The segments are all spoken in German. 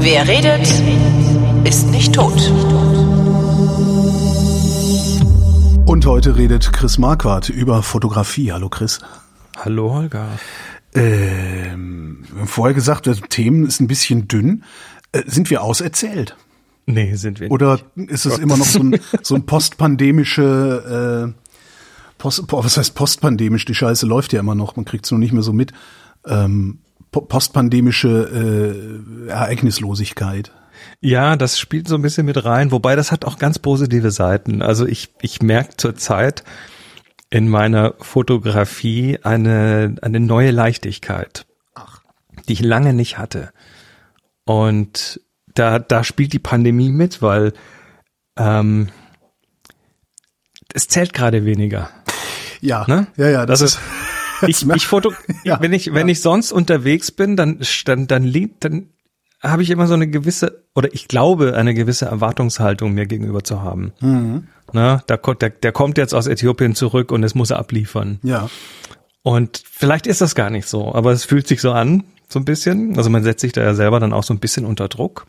Wer redet, ist nicht tot. Und heute redet Chris Marquardt über Fotografie. Hallo Chris. Hallo Holger. Ähm, vorher gesagt, das Themen ist ein bisschen dünn. Äh, sind wir auserzählt? Nee, sind wir Oder nicht. ist es Gott. immer noch so ein, so ein postpandemische, äh, Post, was heißt postpandemisch? Die Scheiße läuft ja immer noch, man kriegt es nur nicht mehr so mit. Ähm, postpandemische äh, Ereignislosigkeit. Ja, das spielt so ein bisschen mit rein, wobei das hat auch ganz positive Seiten. Also ich, ich merke zurzeit in meiner Fotografie eine, eine neue Leichtigkeit, Ach. die ich lange nicht hatte. Und da, da spielt die Pandemie mit, weil ähm, es zählt gerade weniger. Ja, ne? ja, ja, das, das ist ich, ich foto, ja, wenn ich, wenn ja. ich sonst unterwegs bin, dann, dann, dann liebt, dann habe ich immer so eine gewisse, oder ich glaube, eine gewisse Erwartungshaltung mir gegenüber zu haben. Mhm. Na, da, der, der kommt jetzt aus Äthiopien zurück und es muss er abliefern. Ja. Und vielleicht ist das gar nicht so, aber es fühlt sich so an, so ein bisschen. Also man setzt sich da ja selber dann auch so ein bisschen unter Druck.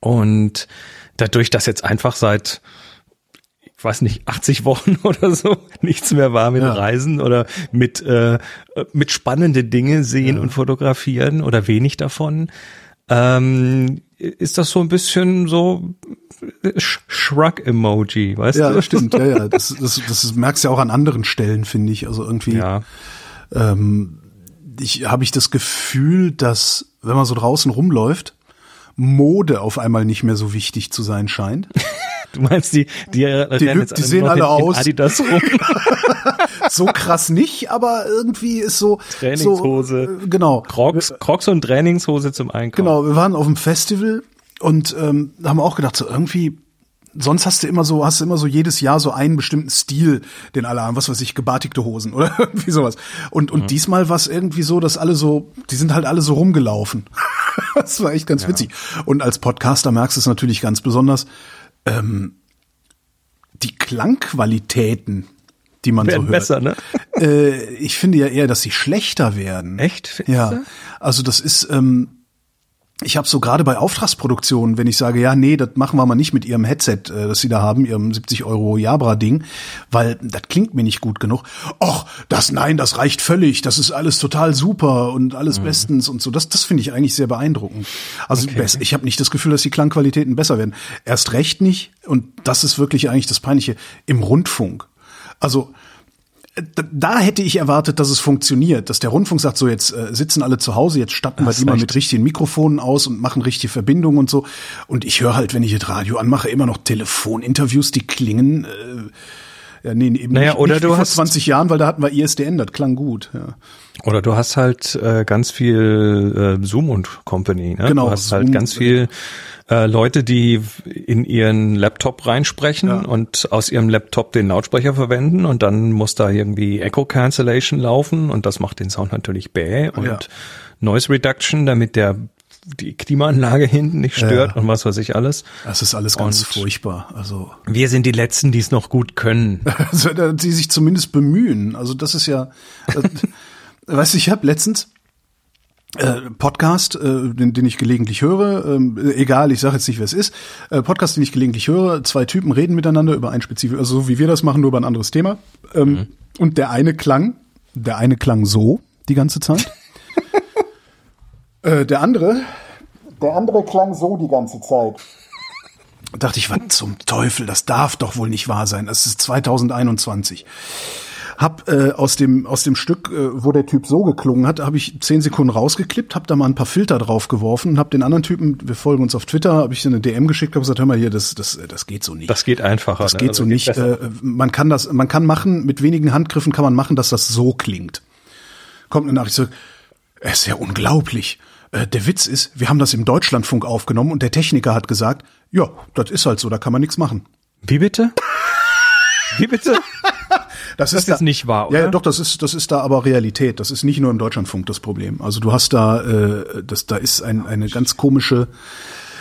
Und dadurch, dass jetzt einfach seit ich weiß nicht, 80 Wochen oder so nichts mehr war mit ja. Reisen oder mit, äh, mit spannende Dinge sehen ja. und fotografieren oder wenig davon, ähm, ist das so ein bisschen so Shrug-Emoji, weißt ja, du? Ja, stimmt, ja, ja. Das, das, das merkst du ja auch an anderen Stellen, finde ich. Also irgendwie ja. ähm, ich, habe ich das Gefühl, dass, wenn man so draußen rumläuft, Mode auf einmal nicht mehr so wichtig zu sein scheint. Du meinst, die, die, die, die, die sehen alle aus. Adidas rum. so krass nicht, aber irgendwie ist so. Trainingshose. So, äh, genau. Crocs, Crocs und Trainingshose zum Einkaufen. Genau, wir waren auf dem Festival und ähm, haben auch gedacht, so irgendwie sonst hast du immer so, hast du immer so jedes Jahr so einen bestimmten Stil, den alle haben, was weiß ich, gebartigte Hosen oder irgendwie sowas. Und, und mhm. diesmal war es irgendwie so, dass alle so, die sind halt alle so rumgelaufen. das war echt ganz ja. witzig. Und als Podcaster merkst du es natürlich ganz besonders, ähm, die Klangqualitäten, die man werden so hört. besser, ne? Äh, ich finde ja eher, dass sie schlechter werden. Echt? Ja. Also das ist, ähm, ich habe so gerade bei Auftragsproduktionen, wenn ich sage, ja, nee, das machen wir mal nicht mit ihrem Headset, äh, das sie da haben, ihrem 70 Euro Jabra-Ding, weil das klingt mir nicht gut genug. Och, das, nein, das reicht völlig, das ist alles total super und alles mhm. bestens und so. Das, das finde ich eigentlich sehr beeindruckend. Also okay. ich habe nicht das Gefühl, dass die Klangqualitäten besser werden. Erst recht nicht, und das ist wirklich eigentlich das Peinliche, im Rundfunk. Also da hätte ich erwartet, dass es funktioniert, dass der Rundfunk sagt, so jetzt äh, sitzen alle zu Hause, jetzt statten wir die mal mit richtigen Mikrofonen aus und machen richtige Verbindungen und so. Und ich höre halt, wenn ich das Radio anmache, immer noch Telefoninterviews, die klingen äh, ja, nee, eben naja, nicht, oder nicht du vor hast 20 Jahren, weil da hatten wir ISDN, das klang gut. Ja. Oder du hast halt äh, ganz viel äh, Zoom und Company. Ne? Genau. Du hast halt Zoom, ganz viel äh, Leute, die in ihren Laptop reinsprechen ja. und aus ihrem Laptop den Lautsprecher verwenden und dann muss da irgendwie Echo Cancellation laufen und das macht den Sound natürlich bäh und ja. Noise Reduction, damit der die Klimaanlage hinten nicht stört ja. und was weiß ich alles. Das ist alles ganz und furchtbar. Also wir sind die Letzten, die es noch gut können. also, die sich zumindest bemühen. Also das ist ja, äh, weißt du, ich habe letztens Podcast, äh, den, den ich gelegentlich höre, äh, egal, ich sage jetzt nicht, wer es ist, äh, Podcast, den ich gelegentlich höre, zwei Typen reden miteinander über ein spezifisches, also so wie wir das machen, nur über ein anderes Thema. Ähm, mhm. Und der eine klang, der eine klang so die ganze Zeit. äh, der andere, der andere klang so die ganze Zeit. dachte ich, was zum Teufel, das darf doch wohl nicht wahr sein. Das ist 2021 hab äh, aus dem aus dem Stück, äh, wo der Typ so geklungen hat, habe ich zehn Sekunden rausgeklippt, habe da mal ein paar Filter drauf geworfen und habe den anderen Typen, wir folgen uns auf Twitter, habe ich eine DM geschickt, habe gesagt, hör mal hier, das das das geht so nicht. Das geht einfacher. Das ne? geht also so nicht. Äh, man kann das, man kann machen mit wenigen Handgriffen kann man machen, dass das so klingt. Kommt eine Nachricht so, es ist ja unglaublich. Äh, der Witz ist, wir haben das im Deutschlandfunk aufgenommen und der Techniker hat gesagt, ja, das ist halt so, da kann man nichts machen. Wie bitte? Wie bitte? Das, das ist, da, nicht wahr, oder? Ja, doch, das ist, das ist da aber Realität. Das ist nicht nur im Deutschlandfunk das Problem. Also du hast da, äh, das, da ist ein, eine ganz komische.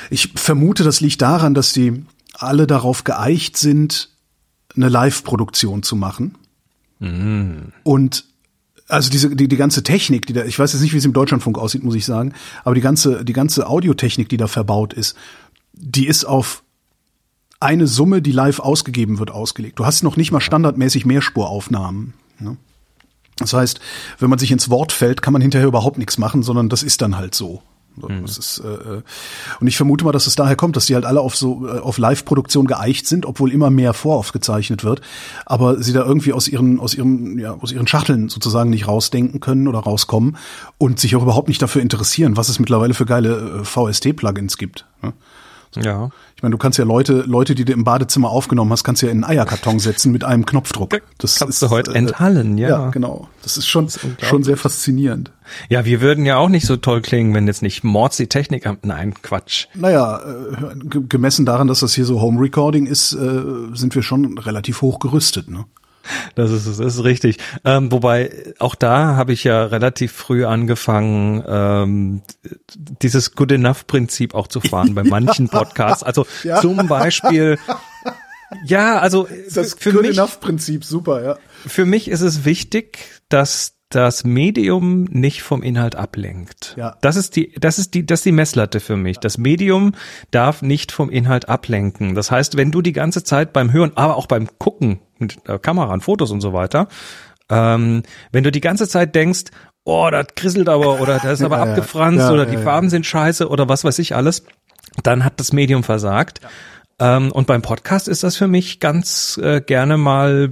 Ich vermute, das liegt daran, dass die alle darauf geeicht sind, eine Live-Produktion zu machen. Und also diese die, die ganze Technik, die da, ich weiß jetzt nicht, wie es im Deutschlandfunk aussieht, muss ich sagen, aber die ganze die ganze Audiotechnik, die da verbaut ist, die ist auf eine Summe, die live ausgegeben wird, ausgelegt. Du hast noch nicht mal standardmäßig Mehrspuraufnahmen. Ne? Das heißt, wenn man sich ins Wort fällt, kann man hinterher überhaupt nichts machen, sondern das ist dann halt so. Das ist, äh, äh, und ich vermute mal, dass es daher kommt, dass die halt alle auf so äh, auf Live-Produktion geeicht sind, obwohl immer mehr voraufgezeichnet wird, aber sie da irgendwie aus ihren aus ihrem ja aus ihren Schachteln sozusagen nicht rausdenken können oder rauskommen und sich auch überhaupt nicht dafür interessieren, was es mittlerweile für geile äh, VST-Plugins gibt. Ne? Ja. Ich meine, du kannst ja Leute, Leute, die du im Badezimmer aufgenommen hast, kannst du ja in einen Eierkarton setzen mit einem Knopfdruck. Das Kannst du heute enthallen, ja. Ja, genau. Das ist schon, unglaublich. schon sehr faszinierend. Ja, wir würden ja auch nicht so toll klingen, wenn jetzt nicht Mords die Technik haben. Nein, Quatsch. Naja, äh, ge- gemessen daran, dass das hier so Home Recording ist, äh, sind wir schon relativ hoch gerüstet, ne? Das ist, das ist richtig. Ähm, wobei, auch da habe ich ja relativ früh angefangen, ähm, dieses Good Enough-Prinzip auch zu fahren bei manchen Podcasts. Also Ja. zum Beispiel, ja, also für Good mich, Enough Prinzip, super, ja. für mich ist es wichtig, dass das Medium nicht vom Inhalt ablenkt. Ja. Das ist die, das ist die, das ist die Messlatte für mich. Das Medium darf nicht vom Inhalt ablenken. Das heißt, wenn du die ganze Zeit beim Hören, aber auch beim Gucken mit Kamera und Fotos und so weiter, ähm, wenn du die ganze Zeit denkst, oh, das krisselt aber oder das ist aber Ja, abgefranst Ja, oder ja, die ja. Farben sind scheiße oder was weiß ich alles, dann hat das Medium versagt. Ähm, und beim Podcast ist das für mich ganz äh, gerne mal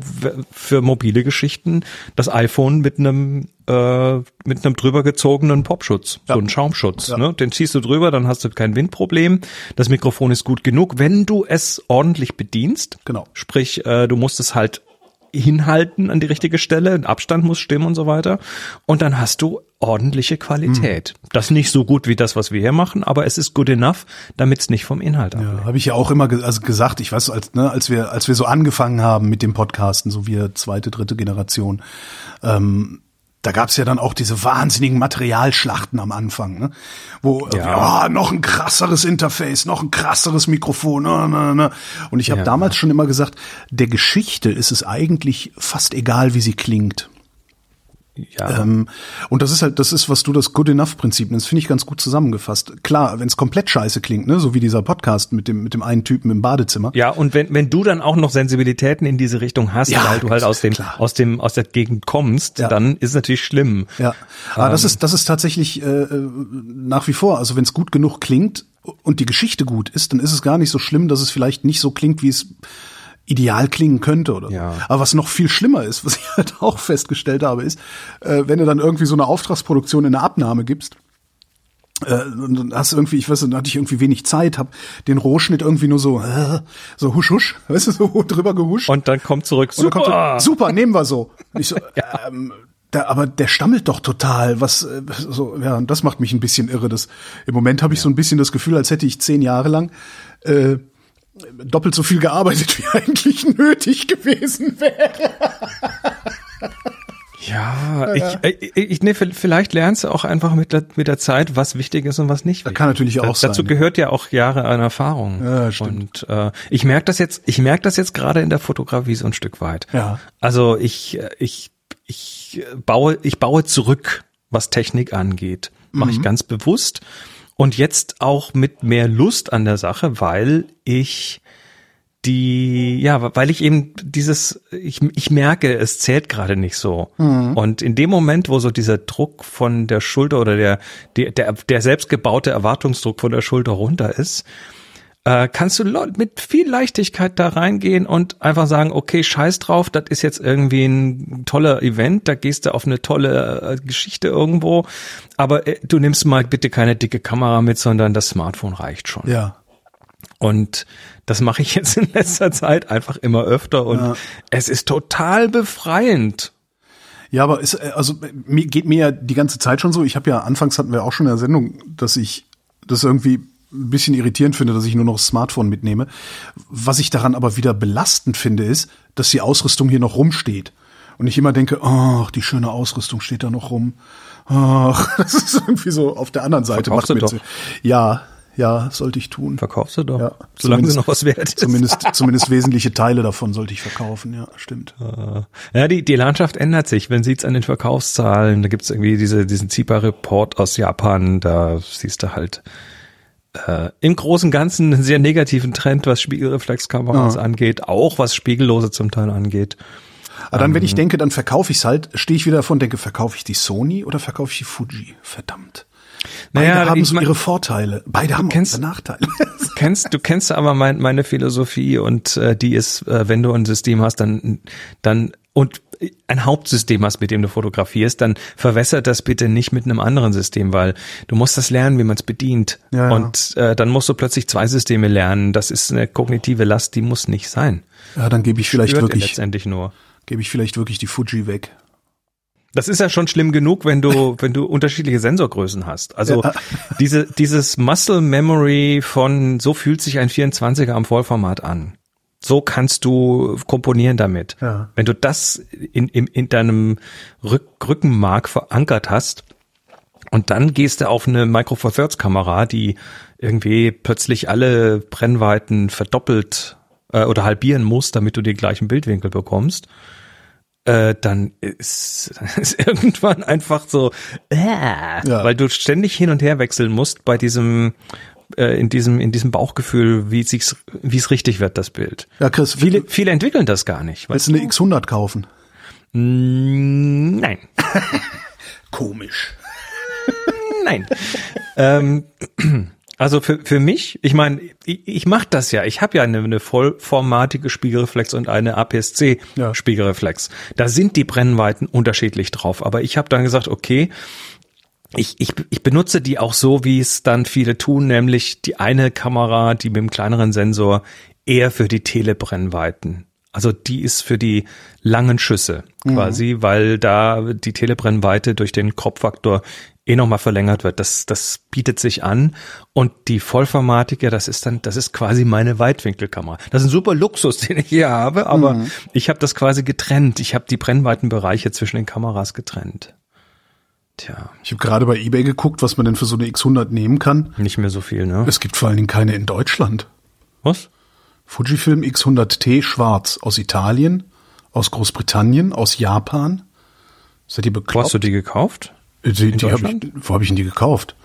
für mobile Geschichten das iPhone mit einem äh, mit einem drüber gezogenen Popschutz, so ein Schaumschutz. Ja. Ne? Den ziehst du drüber, dann hast du kein Windproblem. Das Mikrofon ist gut genug, wenn du es ordentlich bedienst. Genau. Sprich, äh, du musst es halt hinhalten an die richtige Stelle, ein Abstand muss stimmen und so weiter. Und dann hast du ordentliche Qualität. Das nicht so gut wie das, was wir hier machen, aber es ist good enough, damit es nicht vom Inhalt ablenkt. Ja, habe ich ja auch immer ge also gesagt, ich weiß, als, ne, als wir, als wir so angefangen haben mit dem Podcasten, so wir zweite, dritte Generation, ähm, da gab's ja dann auch diese wahnsinnigen Materialschlachten am Anfang, ne? wo Ja. ja. noch ein krasseres Interface, noch ein krasseres Mikrofon. Na, na, na. Und ich habe Ja. damals schon immer gesagt, der Geschichte ist es eigentlich fast egal, wie sie klingt. Ja. Ähm, und das ist halt, das ist, was du das Good Enough Prinzip nennst, finde ich ganz gut zusammengefasst. Klar, wenn es komplett scheiße klingt, ne, so wie dieser Podcast mit dem mit dem einen Typen im Badezimmer. Ja, und wenn, wenn du dann auch noch Sensibilitäten in diese Richtung hast, Ja, weil du halt aus dem, klar. aus dem, aus der Gegend kommst, Ja. dann ist es natürlich schlimm. Ja, aber das ist das ist tatsächlich äh, äh, nach wie vor. Also wenn es gut genug klingt und die Geschichte gut ist, dann ist es gar nicht so schlimm, dass es vielleicht nicht so klingt, wie es ideal klingen könnte oder so. Ja. Aber was noch viel schlimmer ist, was ich halt auch festgestellt habe, ist, äh, wenn du dann irgendwie so eine Auftragsproduktion in eine Abnahme gibst, äh, und dann hast du irgendwie, ich weiß nicht, dann hatte ich irgendwie wenig Zeit, hab den Rohschnitt irgendwie nur so, äh, so husch husch, weißt du, so drüber gehuscht. Und dann kommt zurück, dann kommt super! so, super, nehmen wir so. Ich so, ähm, der, aber der stammelt doch total. Was äh, so, ja, und das macht mich ein bisschen irre. Das, Im Moment habe ich so ein bisschen das Gefühl, als hätte ich zehn Jahre lang äh, doppelt so viel gearbeitet, wie eigentlich nötig gewesen wäre. Ja, ich, ich, ich nee, vielleicht lernst du auch einfach mit der, mit der Zeit, was wichtig ist und was nicht. wichtig kann natürlich auch Dazu sein. gehört ja auch Jahre an Erfahrung. Ja, stimmt. Und äh, ich merke das jetzt, ich merke das jetzt gerade in der Fotografie so ein Stück weit. Ja. Also ich, äh, ich, ich äh, baue, ich baue zurück, was Technik angeht. Mache Mhm. ich ganz bewusst. Und jetzt auch mit mehr Lust an der Sache, weil ich die, ja, weil ich eben dieses, ich, ich merke, es zählt gerade nicht so. Und in dem Moment, wo so dieser Druck von der Schulter oder der, der, der, der selbstgebaute Erwartungsdruck von der Schulter runter ist, äh, kannst du mit viel Leichtigkeit da reingehen und einfach sagen, okay, scheiß drauf, das ist jetzt irgendwie ein toller Event, da gehst du auf eine tolle äh, Geschichte irgendwo, aber äh, du nimmst mal bitte keine dicke Kamera mit, sondern das Smartphone reicht schon. Ja. Und das mache ich jetzt in letzter Zeit einfach immer öfter und Ja. es ist total befreiend. Ja, aber ist, äh, also geht mir ja die ganze Zeit schon so. Ich habe ja anfangs hatten wir auch schon in der Sendung, dass ich das irgendwie ein bisschen irritierend finde, dass ich nur noch das Smartphone mitnehme. Was ich daran aber wieder belastend finde, ist, dass die Ausrüstung hier noch rumsteht. Und ich immer denke, ach, die schöne Ausrüstung steht da noch rum. Ach, das ist irgendwie so auf der anderen Seite. Verkaufst macht du doch. Ja, Ja, sollte ich tun. Verkaufst du doch. Ja, solange sie noch was wert ist. Zumindest, zumindest wesentliche Teile davon sollte ich verkaufen, ja, stimmt. Ja, die, die Landschaft ändert sich. Man sieht es an den Verkaufszahlen. Da gibt's irgendwie diese, diesen Zipa-Report aus Japan. Da siehst du halt äh, im Großen und Ganzen einen sehr negativen Trend, was Spiegelreflexkameras Ja. angeht, auch was Spiegellose zum Teil angeht. Aber dann, Ähm. wenn ich denke, dann verkaufe ich es halt, stehe ich wieder davon, denke, verkaufe ich die Sony oder verkaufe ich die Fuji? Verdammt. Beide Naja, haben ich so ihre Vorteile. Beide haben kennst- ihre Nachteile. kennst, du kennst aber mein, meine Philosophie und äh, die ist, äh, wenn du ein System hast, dann, dann und ein Hauptsystem hast, mit dem du fotografierst, dann verwässert das bitte nicht mit einem anderen System, weil du musst das lernen, wie man es bedient. Ja, und äh, dann musst du plötzlich zwei Systeme lernen. Das ist eine kognitive Last, die muss nicht sein. ja, dann gebe ich vielleicht Stört wirklich, letztendlich nur. gebe ich vielleicht wirklich die Fuji weg. Das ist ja schon schlimm genug, wenn du, wenn du unterschiedliche Sensorgrößen hast. Also Ja. diese, dieses Muscle Memory von so fühlt sich ein 24er am Vollformat an. So kannst du komponieren damit. Ja. Wenn du das in, in, in deinem Rück, Rückenmark verankert hast und dann gehst du auf eine Micro Four Thirds Kamera, die irgendwie plötzlich alle Brennweiten verdoppelt äh, oder halbieren muss, damit du den gleichen Bildwinkel bekommst, äh, dann ist, ist irgendwann einfach so, äh, Ja. weil du ständig hin und her wechseln musst bei diesem äh, in diesem in diesem Bauchgefühl, wie es sich's wie es richtig wird das Bild. Ja, Chris, Viele viele, entwickeln das gar nicht. willst du eine X100 kaufen? Mm, Nein, Komisch. nein. ähm, also für, für mich, ich meine, ich, ich mache das ja. Ich habe ja eine, eine vollformatige Spiegelreflex und eine Ja. APS-C-Spiegelreflex. Da sind die Brennweiten unterschiedlich drauf. Aber ich habe dann gesagt, okay, ich, ich, ich benutze die auch so, wie es dann viele tun, nämlich die eine Kamera, die mit dem kleineren Sensor, eher für die Telebrennweiten. Also die ist für die langen Schüsse quasi, weil da die Telebrennweite durch den Kropffaktor eh nochmal verlängert wird. Das, das bietet sich an. Und die Vollformatik, ja, das ist dann, das ist quasi meine Weitwinkelkamera. Das ist ein super Luxus, den ich hier habe, aber ich habe das quasi getrennt. Ich habe die Brennweitenbereiche zwischen den Kameras getrennt. Tja, Ich habe gerade bei eBay geguckt, was man denn für so eine X100 nehmen kann. nicht mehr so viel, ne? Es gibt vor allen Dingen keine in Deutschland. Was? Fujifilm X100T schwarz aus Italien, aus Großbritannien, aus Japan. Seid ihr Wo bekloppt? hast du die gekauft? die, die hab ich, wo habe ich denn die gekauft?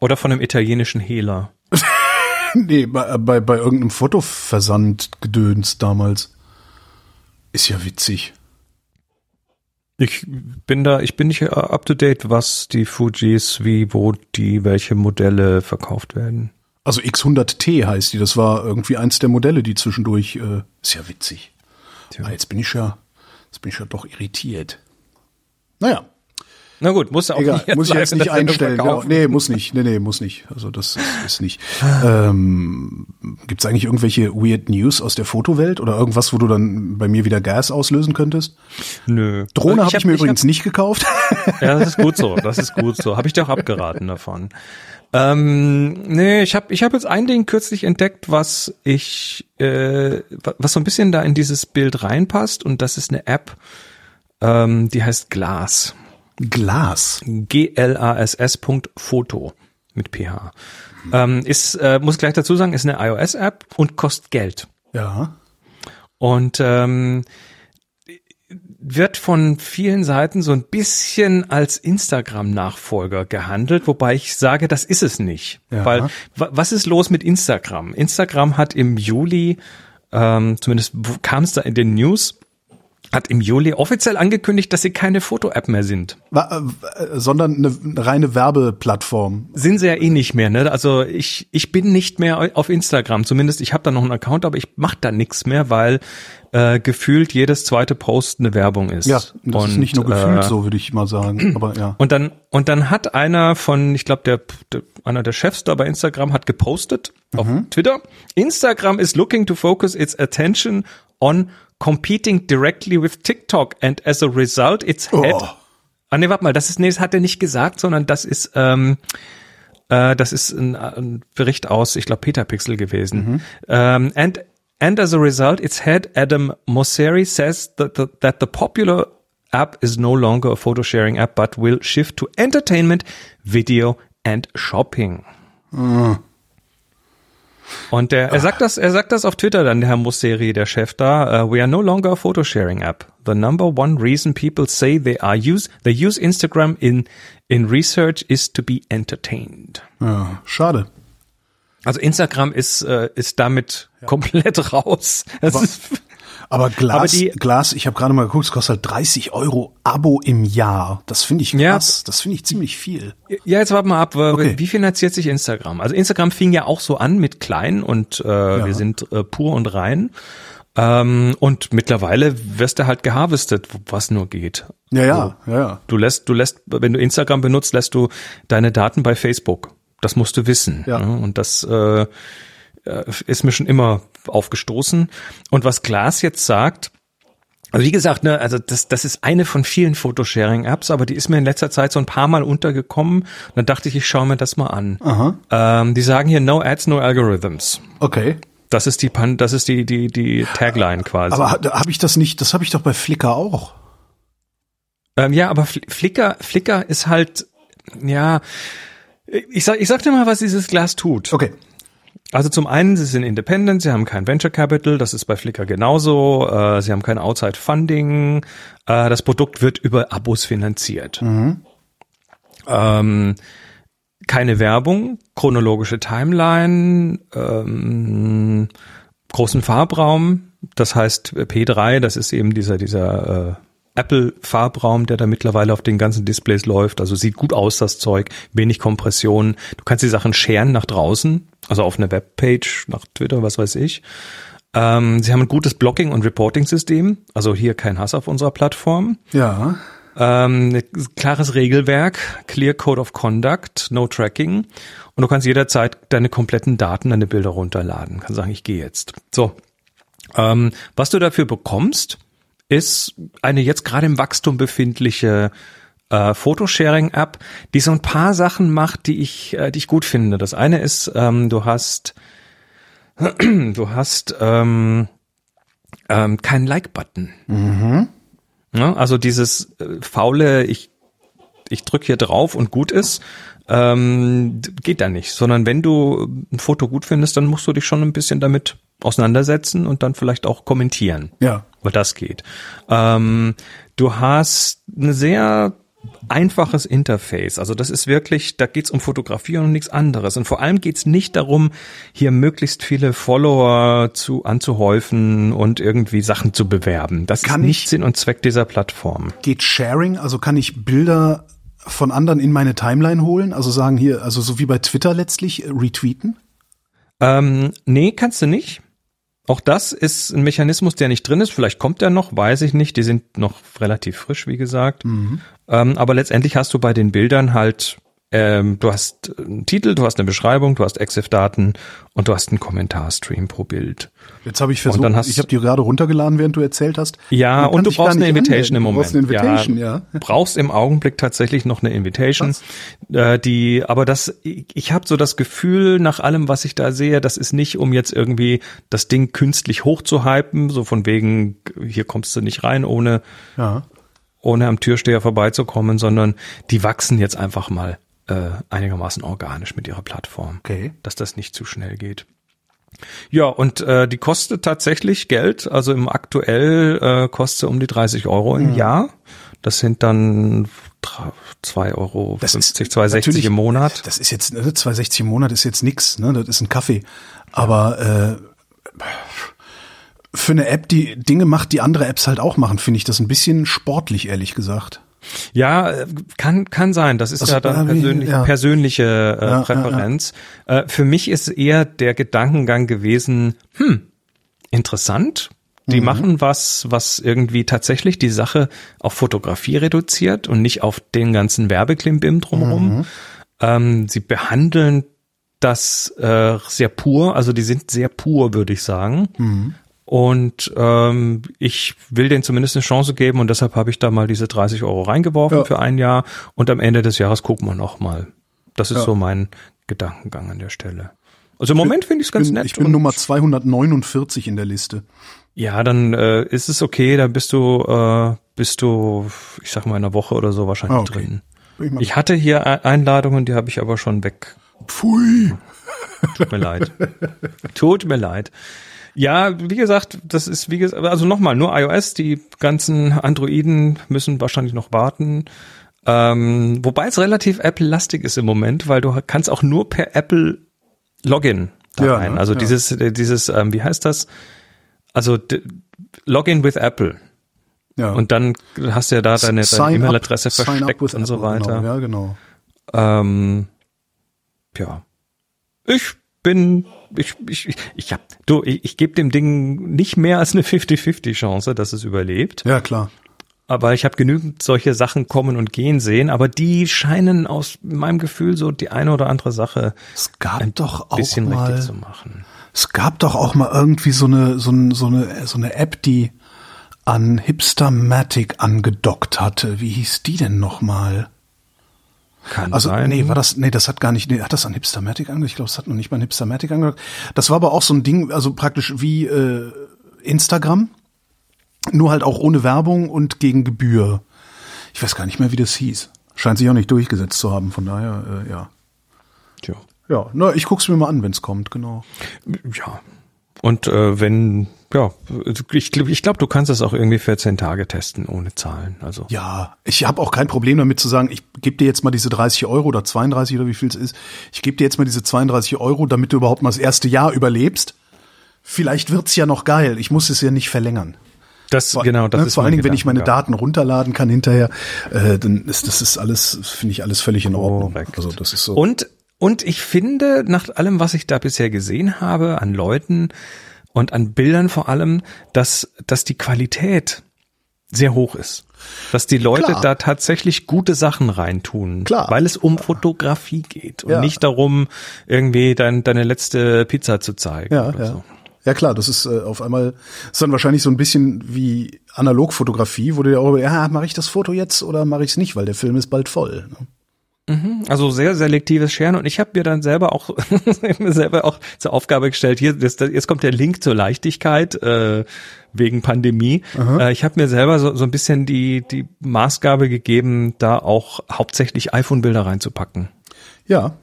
Oder von einem italienischen Hehler? Nee, bei, bei, bei irgendeinem Fotoversand gedöns damals. Ist ja witzig. Ich bin da, ich bin nicht äh, up to date, was die Fujis, wie, wo die, welche Modelle verkauft werden. Also X100T heißt die. Das war irgendwie eins der Modelle, die zwischendurch, äh, ist ja witzig. Ah, jetzt bin ich ja, jetzt bin ich ja doch irritiert. Naja, Na gut, muss auch egal, nicht muss ich jetzt nicht einstellen. Genau. Nee, muss nicht. Nee, nee, muss nicht. Also das ist, ist nicht. Ähm, Gibt es eigentlich irgendwelche weird News aus der Fotowelt oder irgendwas, wo du dann bei mir wieder Gas auslösen könntest? Nö. Drohne habe ich mir übrigens nicht gekauft. Hab, ja, das ist gut so, das ist gut so. Habe ich dir auch abgeraten davon. Ähm, nee, ich habe ich hab jetzt ein Ding kürzlich entdeckt, was ich, äh, was so ein bisschen da in dieses Bild reinpasst und das ist eine App, ähm, die heißt Glass. Glas. G-L-A-S-S.foto mit PH. Ähm, ist, äh, muss gleich dazu sagen, ist eine iOS-App und kostet Geld. Ja. Und ähm, wird von vielen Seiten so ein bisschen als Instagram-Nachfolger gehandelt, wobei ich sage, das ist es nicht. Ja. Weil wa- was ist los mit Instagram? Instagram hat im Juli, ähm, zumindest kam es da in den News, hat im Juli offiziell angekündigt, dass sie keine Foto-App mehr sind. Äh, sondern eine, eine reine Werbeplattform. Sind sie ja eh nicht mehr, ne? Also ich, ich bin nicht mehr auf Instagram. Zumindest ich habe da noch einen Account, aber ich mache da nichts mehr, weil äh, gefühlt jedes zweite Post eine Werbung ist. Ja, das ist nicht nur gefühlt äh, so, würde ich mal sagen. Aber ja. Und dann und dann hat einer von, ich glaube der, der einer der Chefs da bei Instagram hat gepostet auf Mhm. Twitter. Instagram is looking to focus its attention on competing directly with TikTok and as a result its head Oh. Ah, nee, warte mal, das ist, nee, das hat er nicht gesagt, sondern das ist, ähm, äh, das ist ein, ein Bericht aus, ich glaube, Peter Pixel gewesen. Ähm, and, and as a result, its head, Adam Mosseri, says that the, that the popular app is no longer a photo sharing app, but will shift to entertainment, video and shopping. Und der, er sagt das, er sagt das auf Twitter dann, der Herr Musseri, der Chef da. Uh, we are no longer a photo sharing app. The number one reason people say they are use they use Instagram in in research is to be entertained. Ja, schade. Also Instagram ist äh, ist damit komplett raus. Das ist, Aber Glas, Aber die- Glas, ich habe gerade mal geguckt, es kostet halt 30 Euro Abo im Jahr. Das finde ich Ja. krass. Das finde ich ziemlich viel. ja, jetzt warten wir ab. Okay. Wie finanziert sich Instagram? Also Instagram fing ja auch so an mit klein und äh, wir sind äh, pur und rein. Ähm, und mittlerweile wirst du halt geharvestet, was nur geht. Ja, ja, ja, ja. Du lässt, du lässt, wenn du Instagram benutzt, lässt du deine Daten bei Facebook. Das musst du wissen. Ja. ne? Und das äh, ist mir schon immer aufgestoßen. Und was Glas jetzt sagt, also wie gesagt, ne, also das, das ist eine von vielen Photosharing-Apps, aber die ist mir in letzter Zeit so ein paar Mal untergekommen. Und dann dachte ich, ich schaue mir das mal an. Ähm, die sagen hier No Ads, No Algorithms. Okay. Das ist die Pan das ist die die die Tagline quasi. Aber ha- habe ich das nicht, das habe ich doch bei Flickr auch. Ähm, ja, aber Fl- Flickr, Flickr ist halt, ja, ich sag, ich sag dir mal, was dieses Glas tut. Okay. Also zum einen, sie sind independent, sie haben kein Venture Capital, das ist bei Flickr genauso, äh, sie haben kein Outside Funding, äh, das Produkt wird über Abos finanziert. Ähm, keine Werbung, chronologische Timeline, ähm, großen Farbraum, das heißt P3, das ist eben dieser, dieser äh, Apple-Farbraum, der da mittlerweile auf den ganzen Displays läuft. Also sieht gut aus, das Zeug, wenig Kompression. Du kannst die Sachen scheren nach draußen, also auf eine Webpage, nach Twitter, was weiß ich. Ähm, sie haben ein gutes Blocking- und Reporting-System, also hier kein Hass auf unserer Plattform. Ja. Ähm, klares Regelwerk, Clear Code of Conduct, No Tracking. Und du kannst jederzeit deine kompletten Daten, deine Bilder runterladen. Kannst sagen, ich gehe jetzt. So. Ähm, was du dafür bekommst, ist eine jetzt gerade im Wachstum befindliche äh, Photosharing-App, die so ein paar Sachen macht, die ich, äh, die ich gut finde. Das eine ist, ähm, du hast, du hast ähm, ähm, keinen Like-Button. Ne? Also dieses äh, faule, ich, ich drücke hier drauf und gut ist, ähm, geht da nicht. Sondern wenn du ein Foto gut findest, dann musst du dich schon ein bisschen damit auseinandersetzen und dann vielleicht auch kommentieren. Ja. Weil das geht. Ähm, du hast ein sehr einfaches Interface. Also das ist wirklich, da geht's um Fotografie und nichts anderes. Und vor allem geht's nicht darum, hier möglichst viele Follower zu anzuhäufen und irgendwie Sachen zu bewerben. Das Kann ist nicht ich- Sinn und Zweck dieser Plattform. Geht Sharing, also kann ich Bilder von anderen in meine Timeline holen? Also sagen hier, also so wie bei Twitter letztlich, äh, retweeten? Ähm, nee, kannst du nicht. Auch das ist ein Mechanismus, der nicht drin ist. Vielleicht kommt der noch, weiß ich nicht. Die sind noch relativ frisch, wie gesagt. Ähm, aber letztendlich hast du bei den Bildern halt, ähm, du hast einen Titel, du hast eine Beschreibung, du hast EXIF-Daten und du hast einen Kommentarstream pro Bild. Jetzt habe ich versucht, hast- ich habe die gerade runtergeladen, während du erzählt hast. Ja, und du brauchst eine Invitation im anmelden. Moment. Du brauchst eine Invitation, ja. Du brauchst im Augenblick tatsächlich noch eine Invitation. Äh, die, aber das, ich, ich habe so das Gefühl, nach allem, was ich da sehe, das ist nicht, um jetzt irgendwie das Ding künstlich hochzuhypen, so von wegen, hier kommst du nicht rein, ohne, Ja. ohne am Türsteher vorbeizukommen, sondern die wachsen jetzt einfach mal äh, einigermaßen organisch mit ihrer Plattform Okay. dass das nicht zu schnell geht. Ja, und äh, die kostet tatsächlich Geld. Also im aktuell äh, kostet sie um die 30 Euro Mhm. im Jahr. Das sind dann 2,50 Euro, Das ist 2,60 natürlich- im Monat. Das ist jetzt, ne, 260 im Monat ist jetzt nix, ne? Das ist ein Kaffee. Aber äh, für eine App, die Dinge macht, die andere Apps halt auch machen, finde ich das ein bisschen sportlich, ehrlich gesagt. Ja, kann kann sein. Das ist Das- ja dann ja, persönlich, ja. persönliche äh, Ja, ja, Präferenz. Äh, für mich ist eher der Gedankengang gewesen, hm, interessant. Die Mhm. machen was, was irgendwie tatsächlich die Sache auf Fotografie reduziert und nicht auf den ganzen Werbeklimbim drumherum. Mhm. Ähm, sie behandeln das äh, sehr pur, also die sind sehr pur, würde ich sagen. Mhm. Und ähm, ich will denen zumindest eine Chance geben und deshalb habe ich da mal diese 30 Euro reingeworfen Ja. für ein Jahr und am Ende des Jahres gucken wir noch mal. Das ist Ja. so mein Gedankengang an der Stelle. Also im Moment finde ich es ganz bin, nett. Ich bin Nummer 249 in der Liste. ja, dann äh, ist es okay, dann bist du, äh, bist du, ich sag mal, in einer Woche oder so wahrscheinlich Ah, okay. drin. Ich hatte hier Einladungen, die habe ich aber schon weg, Pfui. Tut mir leid. Tut mir leid. Ja, wie gesagt, das ist wie gesagt, also nochmal, nur iOS, die ganzen Androiden müssen wahrscheinlich noch warten. Ähm, wobei es relativ Apple-lastig ist im Moment, weil du kannst auch nur per Apple Login da Ja, rein. ne? Also Ja. dieses, äh, dieses, ähm, wie heißt das? Also Login with Apple. Ja. Und dann hast du ja da deine, deine E-Mail-Adresse versteckt und so Apple, weiter. Genau, ja, genau. Ähm, ja. Ich bin, ich, ich, ich, hab, du, ich, ich gebe dem Ding nicht mehr als eine 50-50 Chance, dass es überlebt. Ja, klar. Aber ich habe genügend solche Sachen kommen und gehen sehen, aber die scheinen aus meinem Gefühl so die eine oder andere Sache Es gab ein doch auch bisschen mal, richtig zu machen. es gab doch auch mal irgendwie so eine, so, ein, so eine, so eine App, die an Hipstermatic angedockt hatte. Wie hieß die denn nochmal? Kann Also, sein. nee, war das, nee, das hat gar nicht, nee, hat das an Hipstermatic angedockt? Ich glaube, es hat noch nicht mal an Hipstermatic angedockt. Das war aber auch so ein Ding, also praktisch wie äh, Instagram, nur halt auch ohne Werbung und gegen Gebühr. Ich weiß gar nicht mehr, wie das hieß. Scheint sich auch nicht durchgesetzt zu haben, von daher, äh, ja. Tja. Ja, na, ich guck's mir mal an, wenn's kommt, genau. Ja. Und äh, wenn, ja, ich glaube, ich glaub, du kannst das auch irgendwie 14 Tage testen ohne Zahlen. Also Ja, ich habe auch kein Problem damit zu sagen, ich gebe dir jetzt mal diese 30 Euro oder 32 oder wie viel es ist. Ich gebe dir jetzt mal diese 32 Euro, damit du überhaupt mal das erste Jahr überlebst. Vielleicht wird's ja noch geil. Ich muss es ja nicht verlängern. das genau, das ne, ist vor allen Dingen, wenn ich meine. Daten runterladen kann hinterher, äh, dann ist das ist alles, finde ich alles völlig in Ordnung. Korrekt. Also das ist so. Und, und ich finde, nach allem, was ich da bisher gesehen habe, an Leuten und an Bildern vor allem, dass, dass die Qualität sehr hoch ist. Dass die Leute Klar. da tatsächlich gute Sachen reintun. Klar. Weil es um Fotografie geht und Ja. nicht darum, irgendwie dein, deine letzte Pizza zu zeigen. ja, ja. So. Ja klar, das ist äh, auf einmal ist dann wahrscheinlich so ein bisschen wie Analogfotografie, wo du ja auch, ja, mache ich das Foto jetzt oder mache ich es nicht, weil der Film ist bald voll. Ne? Also sehr selektives Scheren und ich habe mir dann selber auch mir selber auch zur Aufgabe gestellt, hier das, das, jetzt kommt der Link zur Leichtigkeit äh, wegen Pandemie. Äh, ich habe mir selber so, so ein bisschen die die Maßgabe gegeben, da auch hauptsächlich iPhone-Bilder reinzupacken. Ja,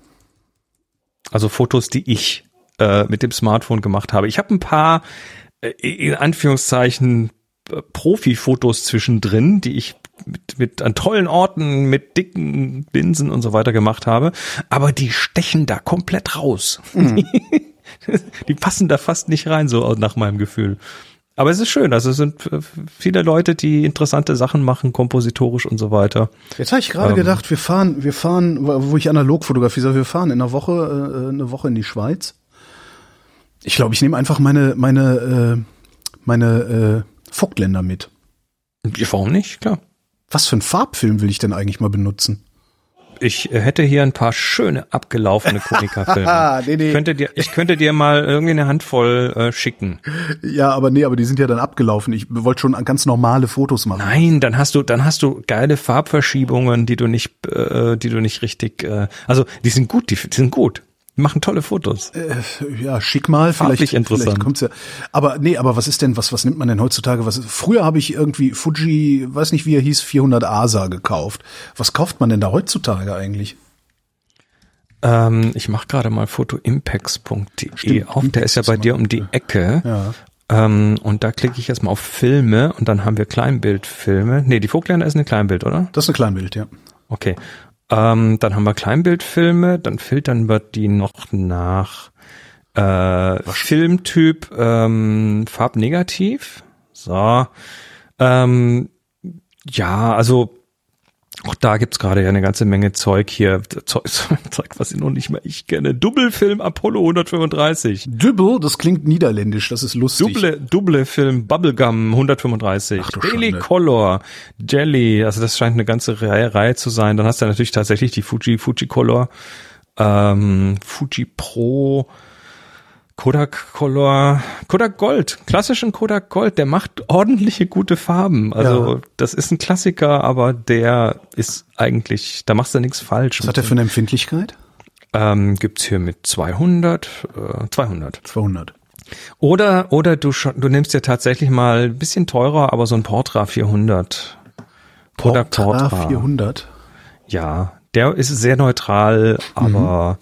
Also Fotos, die ich äh, mit dem Smartphone gemacht habe. Ich habe ein paar äh, in Anführungszeichen äh, Profi-Fotos zwischendrin, die ich mit, mit an tollen Orten, mit dicken Linsen und so weiter gemacht habe, aber die stechen da komplett raus. die passen da fast nicht rein, so nach meinem Gefühl. Aber es ist schön, also es sind äh, viele Leute, die interessante Sachen machen, kompositorisch und so weiter. Jetzt habe ich gerade Ähm. gedacht, wir fahren, wir fahren, wo ich analog fotografiere, wir fahren in einer Woche, äh, eine Woche in die Schweiz. Ich glaube, ich nehme einfach meine, meine, äh, meine äh, Vogtländer mit. Warum nicht? Klar. Was für ein Farbfilm will ich denn eigentlich mal benutzen? Ich äh, hätte hier ein paar schöne abgelaufene Komikerfilme. Nee, nee. Ich könnte dir, ich könnte dir mal irgendwie eine Handvoll äh, schicken. Ja, aber nee, aber die sind ja dann abgelaufen. Ich wollte schon ganz normale Fotos machen. Nein, dann hast du, dann hast du geile Farbverschiebungen, die du nicht, äh, die du nicht richtig. Äh, also die sind gut, die, die sind gut. Machen tolle Fotos. Ja, schick mal, Farblich vielleicht, interessant. vielleicht kommt's ja. Aber nee, aber was ist denn, was, was nimmt man denn heutzutage? Was, früher habe ich irgendwie Fuji, weiß nicht wie er hieß, 400 ASA gekauft. Was kauft man denn da heutzutage eigentlich? Ähm, ich mache gerade mal fotoimpacts.de auf. Der ist ja bei dir um die Ecke. Ja. Ähm, und da klicke ich erstmal auf Filme und dann haben wir Kleinbildfilme. Nee, die Vogtländer ist eine Kleinbild, oder? Das ist ein Kleinbild, ja. Okay. Ähm, dann haben wir Kleinbildfilme, dann filtern wir die noch nach äh, Filmtyp ähm, farbnegativ. So. Ähm, ja, also auch da gibt's gerade ja eine ganze Menge Zeug hier. Zeug, Zeug was ich noch nicht mal ich kenne. Double-Film Apollo 135. Dübbel, das klingt niederländisch, das ist lustig. Double, Double Film Bubblegum 135, Ach Daily Schande. Color, Jelly, also das scheint eine ganze Reihe, Reihe zu sein. Dann hast du natürlich tatsächlich die Fuji, Fuji Color, ähm, Fuji Pro, Kodak Color, Kodak Gold, klassischen Kodak Gold, der macht ordentliche gute Farben. Also Ja. das ist ein Klassiker, aber der ist eigentlich, da machst du nichts falsch. Was hat der für eine Empfindlichkeit? ähm, gibt's hier mit 200, äh, 200. 200. Oder, oder du, du nimmst dir tatsächlich mal ein bisschen teurer, aber so ein Portra 400. Kodak Portra Portra. 400. Ja, der ist sehr neutral, aber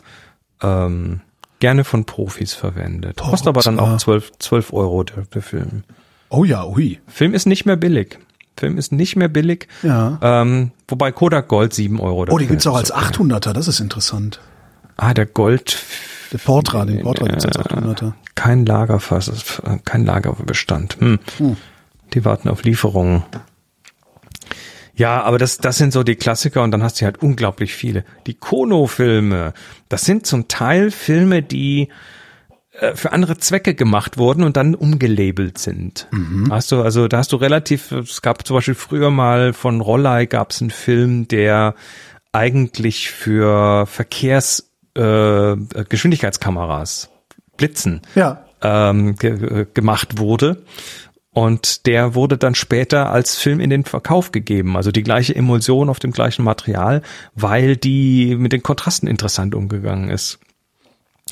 ähm, gerne von Profis verwendet. Porta. Kostet aber dann auch 12, 12 Euro der, der Film. Oh ja, ui. Film ist nicht mehr billig. Film ist nicht mehr billig. Ja. Ähm, wobei Kodak Gold 7 Euro. Oh, die gibt's auch als 800er, das ist interessant. Ah, der Gold. Der Portra, den Portra gibt's als 800er. Kein Lagerfass, ist, äh, kein Lagerbestand. Hm. Die warten auf Lieferungen. Ja, aber das, das sind so die Klassiker und dann hast du halt unglaublich viele. Die Kono-Filme, das sind zum Teil Filme, die äh, für andere Zwecke gemacht wurden und dann umgelabelt sind. Hast du, also da hast du relativ, es gab zum Beispiel früher mal von Rollei gab es einen Film, der eigentlich für Verkehrs äh, Geschwindigkeitskameras, Blitzen, Ja. ähm, ge gemacht wurde. Und der wurde dann später als Film in den Verkauf gegeben. Also die gleiche Emulsion auf dem gleichen Material, weil die mit den Kontrasten interessant umgegangen ist.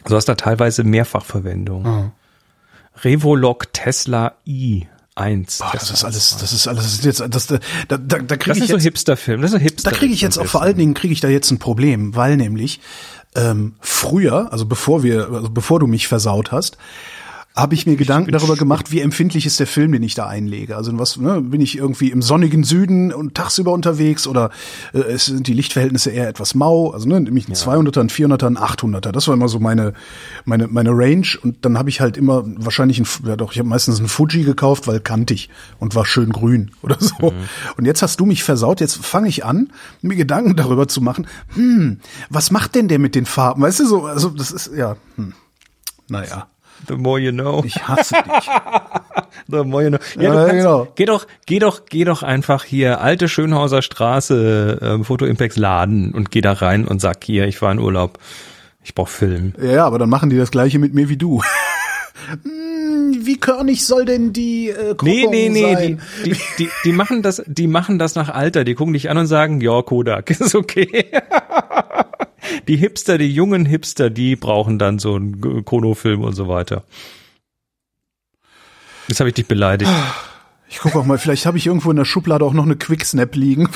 Also hast da teilweise Mehrfachverwendung. Ah. Revolog Tesla i1. Boah, das ist alles, das ist alles, das ist jetzt, das, da, da, da Das kriege ist ich so jetzt, Hipster-Film. Das ist so Hipster. da kriege ich jetzt auch vor allen Dingen kriege ich da jetzt ein Problem, weil nämlich ähm, früher, also bevor wir, also bevor du mich versaut hast, habe ich mir Gedanken darüber gemacht, wie empfindlich ist der Film, den ich da einlege. Also was ne, bin ich irgendwie im sonnigen Süden und tagsüber unterwegs oder äh, es sind die Lichtverhältnisse eher etwas mau. Also ne, nämlich ein 200er, ein 400er, ein 800er. Das war immer so meine meine meine Range und dann habe ich halt immer wahrscheinlich ein ja doch, ich habe meistens einen Fuji gekauft, weil kantig und war schön grün oder so. Und jetzt hast du mich versaut. Jetzt fange ich an, mir Gedanken darüber zu machen. Hm, was macht denn der mit den Farben? Weißt du so? Also das ist ja. Hm, naja. The more you know. Ich hasse dich. The more you know. Ja, Ja, kannst, genau. Geh doch, geh doch, geh doch einfach hier alte Schönhauser Straße, ähm, Foto Impacts Laden und geh da rein und sag hier, ich war in Urlaub, ich brauch Film. Ja, ja, aber dann machen die das gleiche mit mir wie du. Hm, wie körnig soll denn die äh, Nee, Krüppung nee, nee, die, sein? die, die, die machen das, die machen das nach Alter. Die gucken dich an und sagen, ja, Kodak, ist okay. Die Hipster, die jungen Hipster, die brauchen dann so einen Kono-Film und so weiter. Jetzt habe ich dich beleidigt. Ich guck auch mal, vielleicht habe ich irgendwo in der Schublade auch noch eine Quicksnap liegen.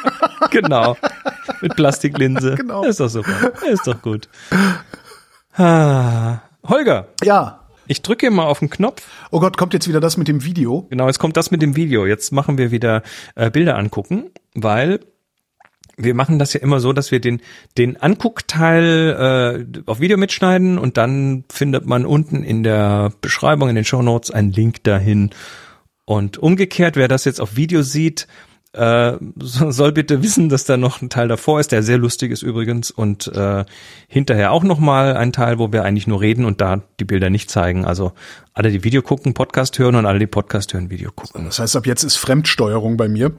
genau. Mit Plastiklinse. Genau. Ist doch super. Ist doch gut. Ah. Holger, ja. ich drücke mal auf den Knopf. Oh Gott, kommt jetzt wieder das mit dem Video? Genau, jetzt kommt das mit dem Video. Jetzt machen wir wieder äh, Bilder angucken, weil wir machen das ja immer so, dass wir den, den Anguckteil äh, auf Video mitschneiden und dann findet man unten in der Beschreibung, in den Show Notes einen Link dahin. Und umgekehrt, wer das jetzt auf Video sieht, äh, so- soll bitte wissen, dass da noch ein Teil davor ist, der sehr lustig ist übrigens und äh, hinterher auch noch mal ein Teil, wo wir eigentlich nur reden und da die Bilder nicht zeigen. Also alle, die Video gucken, Podcast hören und alle, die Podcast hören, Video gucken. Das heißt, ab jetzt ist Fremdsteuerung bei mir,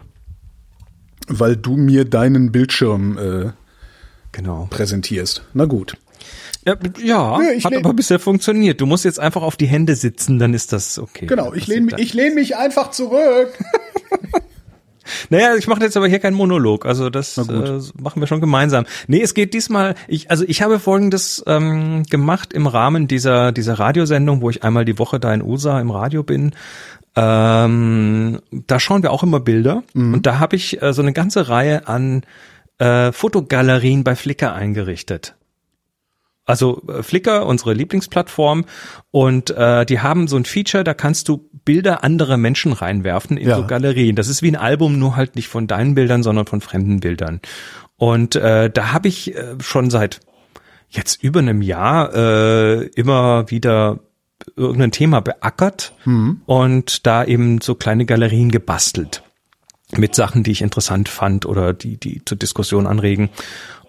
weil du mir deinen Bildschirm äh, Genau. präsentierst. Na gut. Ja, ja, Ja, ich hat aber bisher funktioniert. Du musst jetzt einfach auf die Hände sitzen, dann ist das okay. Genau, ich lehne ich lehn mich einfach zurück. Naja, ich mache jetzt aber hier keinen Monolog, also das äh, machen wir schon gemeinsam. Nee, es geht diesmal, ich, also ich habe folgendes ähm, gemacht im Rahmen dieser, dieser Radiosendung, wo ich einmal die Woche da in USA im Radio bin. Ähm, da schauen wir auch immer Bilder und da habe ich äh, so eine ganze Reihe an äh, Fotogalerien bei Flickr eingerichtet. Also äh, Flickr, unsere Lieblingsplattform, und äh, die haben so ein Feature, da kannst du Bilder anderer Menschen reinwerfen in Ja. so Galerien. Das ist wie ein Album, nur halt nicht von deinen Bildern, sondern von fremden Bildern. Und äh, da habe ich äh, schon seit jetzt über einem Jahr äh, immer wieder irgendein Thema beackert und da eben so kleine Galerien gebastelt mit Sachen, die ich interessant fand oder die, die zur Diskussion anregen.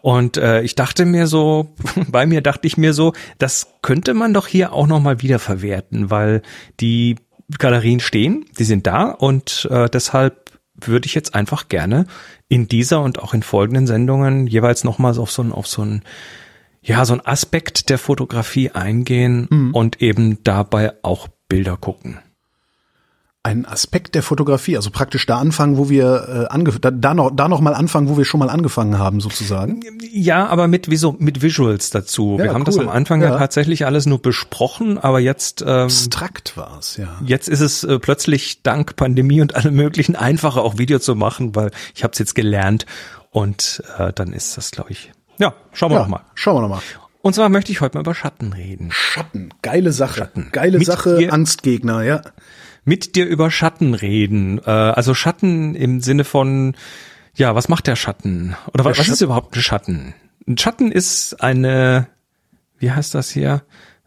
Und äh, ich dachte mir so, bei mir dachte ich mir so, das könnte man doch hier auch nochmal wieder verwerten, weil die Galerien stehen, die sind da und äh, deshalb würde ich jetzt einfach gerne in dieser und auch in folgenden Sendungen jeweils nochmals auf so ein, auf so ein, ja, so ein Aspekt der Fotografie eingehen und eben dabei auch Bilder gucken. Ein Aspekt der Fotografie, also praktisch da anfangen, wo wir äh, ange da, da noch da noch mal anfangen, wo wir schon mal angefangen haben, sozusagen. Ja, aber mit, wieso, mit Visuals dazu. Ja, Wir haben das cool. am Anfang ja. Ja. tatsächlich alles nur besprochen, aber jetzt, ähm, Abstrakt war's, ja. jetzt ist es äh, plötzlich dank Pandemie und allem möglichen einfacher, auch Video zu machen, weil ich habe es jetzt gelernt und äh, dann ist das, glaube ich. Ja, schauen wir ja noch mal. Schauen wir noch mal. Und zwar möchte ich heute mal über Schatten reden. Schatten, geile Sache. Schatten. Geile Mit Sache, dir- Angstgegner, ja. Mit dir über Schatten reden. Äh, also Schatten im Sinne von, ja, was macht der Schatten? Oder was, was Schatten- ist überhaupt ein Schatten? Ein Schatten ist eine, wie heißt das hier?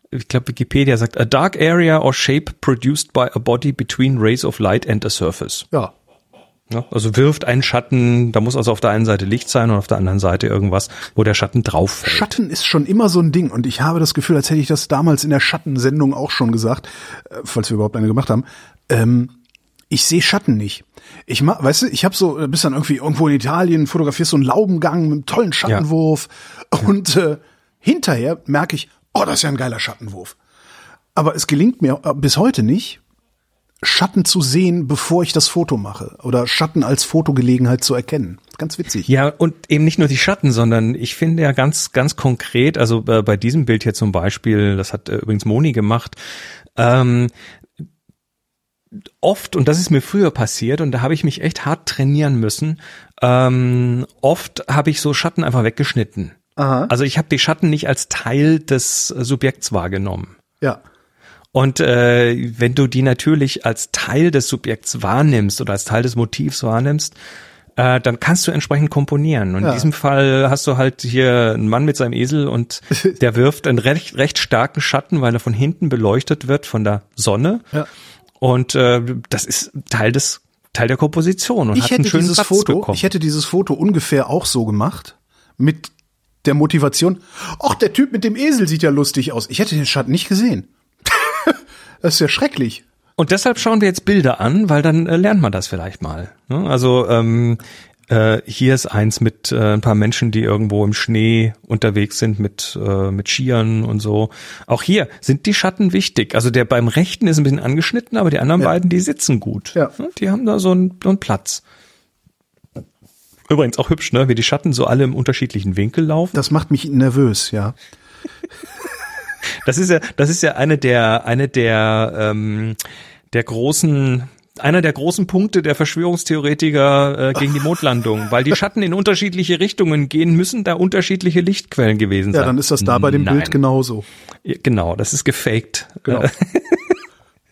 Ich glaube, Wikipedia sagt, a dark area or shape produced by a body between rays of light and a surface. Ja. Ja, also wirft einen Schatten, da muss also auf der einen Seite Licht sein und auf der anderen Seite irgendwas, wo der Schatten drauf fällt. Schatten ist schon immer so ein Ding und ich habe das Gefühl, als hätte ich das damals in der Schattensendung auch schon gesagt, äh, falls wir überhaupt eine gemacht haben. Ähm, ich sehe Schatten nicht. Ich ma, weißt du, ich habe so, äh, bist dann irgendwie irgendwo in Italien, fotografierst so einen Laubengang mit einem tollen Schattenwurf und äh, hinterher merke ich, oh, das ist ja ein geiler Schattenwurf. Aber es gelingt mir äh, bis heute nicht, Schatten zu sehen, bevor ich das Foto mache oder Schatten als Fotogelegenheit zu erkennen. Ganz witzig. Ja, und eben nicht nur die Schatten, sondern ich finde ja ganz, ganz konkret, also äh, bei diesem Bild hier zum Beispiel, das hat äh, übrigens Moni gemacht, ähm, oft, und das ist mir früher passiert, und da habe ich mich echt hart trainieren müssen, ähm, oft habe ich so Schatten einfach weggeschnitten. Aha. Also ich habe die Schatten nicht als Teil des Subjekts wahrgenommen. Ja. Und äh, wenn du die natürlich als Teil des Subjekts wahrnimmst oder als Teil des Motivs wahrnimmst, äh, dann kannst du entsprechend komponieren. Und Ja. in diesem Fall hast du halt hier einen Mann mit seinem Esel und der wirft einen recht, recht starken Schatten, weil er von hinten beleuchtet wird von der Sonne. Ja. Und äh, das ist Teil des Teil der Komposition und ich hat hätte einen schönen dieses Platz Foto, bekommen. ich hätte dieses Foto ungefähr auch so gemacht mit der Motivation. Ach, der Typ mit dem Esel sieht ja lustig aus. Ich hätte den Schatten nicht gesehen. Das ist ja schrecklich. Und deshalb schauen wir jetzt Bilder an, weil dann äh, lernt man das vielleicht mal. Ne? Also ähm, äh, hier ist eins mit äh, ein paar Menschen, die irgendwo im Schnee unterwegs sind mit äh, mit Skiern und so. Auch hier sind die Schatten wichtig. Also der beim rechten ist ein bisschen angeschnitten, aber die anderen Ja. beiden, die sitzen gut. Ja. Ne? Die haben da so einen, so einen Platz. Übrigens auch hübsch, ne? Wie die Schatten so alle im unterschiedlichen Winkel laufen. Das macht mich nervös, ja. Das ist ja, das ist ja eine der, eine der, ähm, der großen, einer der großen Punkte der Verschwörungstheoretiker äh, gegen die Mondlandung, weil die Schatten in unterschiedliche Richtungen gehen, müssen da unterschiedliche Lichtquellen gewesen sein. Ja, dann ist das da bei dem Nein. Bild genauso. Ja, Genau, das ist gefaked. Genau.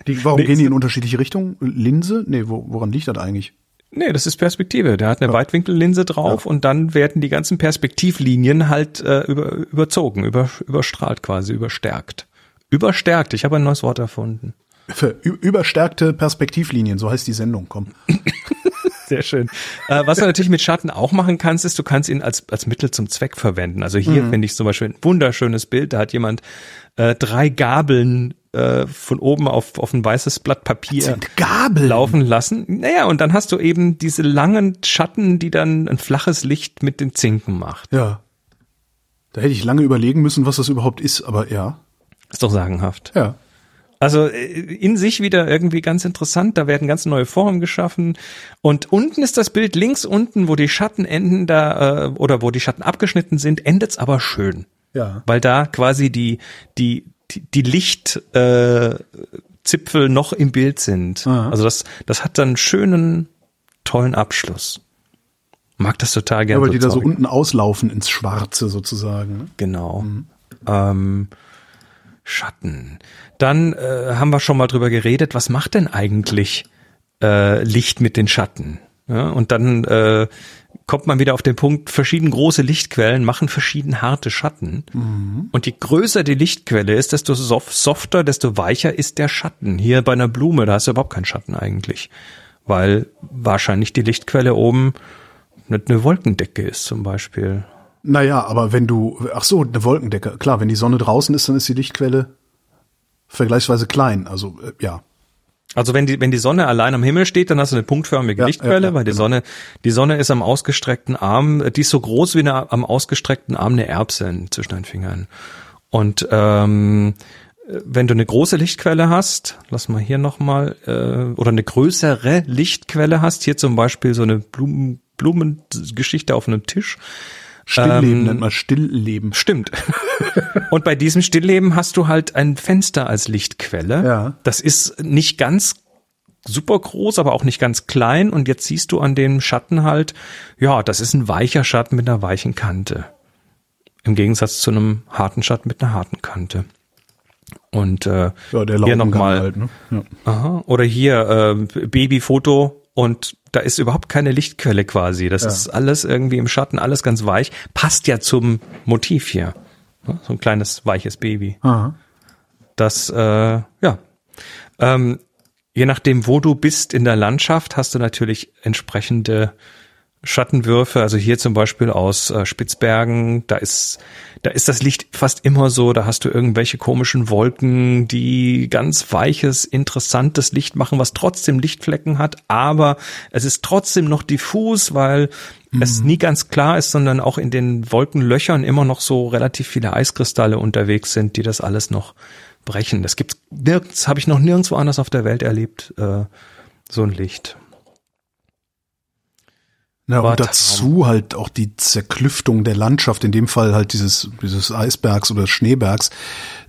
Die, warum Nee, gehen die in unterschiedliche Richtungen? Linse? Nee, wo, woran liegt das eigentlich? Nee, das ist Perspektive. Der hat eine Weitwinkellinse drauf und dann werden die ganzen Perspektivlinien halt äh, über, überzogen, über, überstrahlt quasi, überstärkt. Überstärkt, ich habe ein neues Wort erfunden. Für überstärkte Perspektivlinien, so heißt die Sendung, komm. Sehr schön. Äh, was du natürlich mit Schatten auch machen kannst, ist, du kannst ihn als, als Mittel zum Zweck verwenden. Also hier finde ich zum Beispiel ein wunderschönes Bild. Da hat jemand äh, drei Gabeln äh, von oben auf, auf ein weißes Blatt Papier sind Gabeln. laufen lassen. Naja, und dann hast du eben diese langen Schatten, die dann ein flaches Licht mit den Zinken macht. Ja. Da hätte ich lange überlegen müssen, was das überhaupt ist, aber ja. Ist doch sagenhaft. Ja. Also äh, in sich wieder irgendwie ganz interessant. Da werden ganz neue Formen geschaffen. Und unten ist das Bild links unten, wo die Schatten enden da äh, oder wo die Schatten abgeschnitten sind, endet's aber schön, Ja. weil da quasi die die die, die Lichtzipfel äh, noch im Bild sind. Aha. Also das das hat dann einen schönen tollen Abschluss. Mag das total Ja, gerne. weil die da so Zeug. unten auslaufen ins Schwarze sozusagen. Ne? Genau. Ähm, Schatten. Dann äh, haben wir schon mal drüber geredet, was macht denn eigentlich äh, Licht mit den Schatten? Ja, und dann äh, kommt man wieder auf den Punkt, verschieden große Lichtquellen machen verschieden harte Schatten. Und je größer die Lichtquelle ist, desto sof softer, desto weicher ist der Schatten. Hier bei einer Blume, da hast du überhaupt keinen Schatten eigentlich. Weil wahrscheinlich die Lichtquelle oben eine eine Wolkendecke ist zum Beispiel. Naja, aber wenn du, ach so, eine Wolkendecke. Klar, wenn die Sonne draußen ist, dann ist die Lichtquelle vergleichsweise klein. Also, äh, ja. Also wenn die, wenn die Sonne allein am Himmel steht, dann hast du eine punktförmige Ja, Lichtquelle, ja, ja, weil die genau. Sonne, die Sonne ist am ausgestreckten Arm, die ist so groß wie eine, am ausgestreckten Arm eine Erbse zwischen den Fingern. Und ähm, wenn du eine große Lichtquelle hast, lass mal hier nochmal, äh, oder eine größere Lichtquelle hast, hier zum Beispiel so eine Blumen, Blumengeschichte auf einem Tisch, Stillleben Ähm, nennt man Stillleben. Stimmt. Und bei diesem Stillleben hast du halt ein Fenster als Lichtquelle. Ja. Das ist nicht ganz super groß, aber auch nicht ganz klein. Und jetzt siehst du an dem Schatten halt, ja, das ist ein weicher Schatten mit einer weichen Kante. Im Gegensatz zu einem harten Schatten mit einer harten Kante. Und äh, Ja, der hier nochmal. halt, ne? Ja. Aha. Oder hier äh, Babyfoto und da ist überhaupt keine Lichtquelle quasi. Das Ja. ist alles irgendwie im Schatten, alles ganz weich. Passt ja zum Motiv hier. Ne? So ein kleines weiches Baby. Aha. Das, äh, ja. Ähm, je nachdem, wo du bist in der Landschaft, hast du natürlich entsprechende Schattenwürfe. Also hier zum Beispiel aus äh, Spitzbergen, da ist, da ist das Licht fast immer so. Da hast du irgendwelche komischen Wolken, die ganz weiches, interessantes Licht machen, was trotzdem Lichtflecken hat, aber es ist trotzdem noch diffus, weil es nie ganz klar ist, sondern auch in den Wolkenlöchern immer noch so relativ viele Eiskristalle unterwegs sind, die das alles noch brechen. Das gibt's nirgends, habe ich noch nirgendwo anders auf der Welt erlebt, äh, so ein Licht. War und dazu halt auch die Zerklüftung der Landschaft, in dem Fall halt dieses, dieses Eisbergs oder Schneebergs.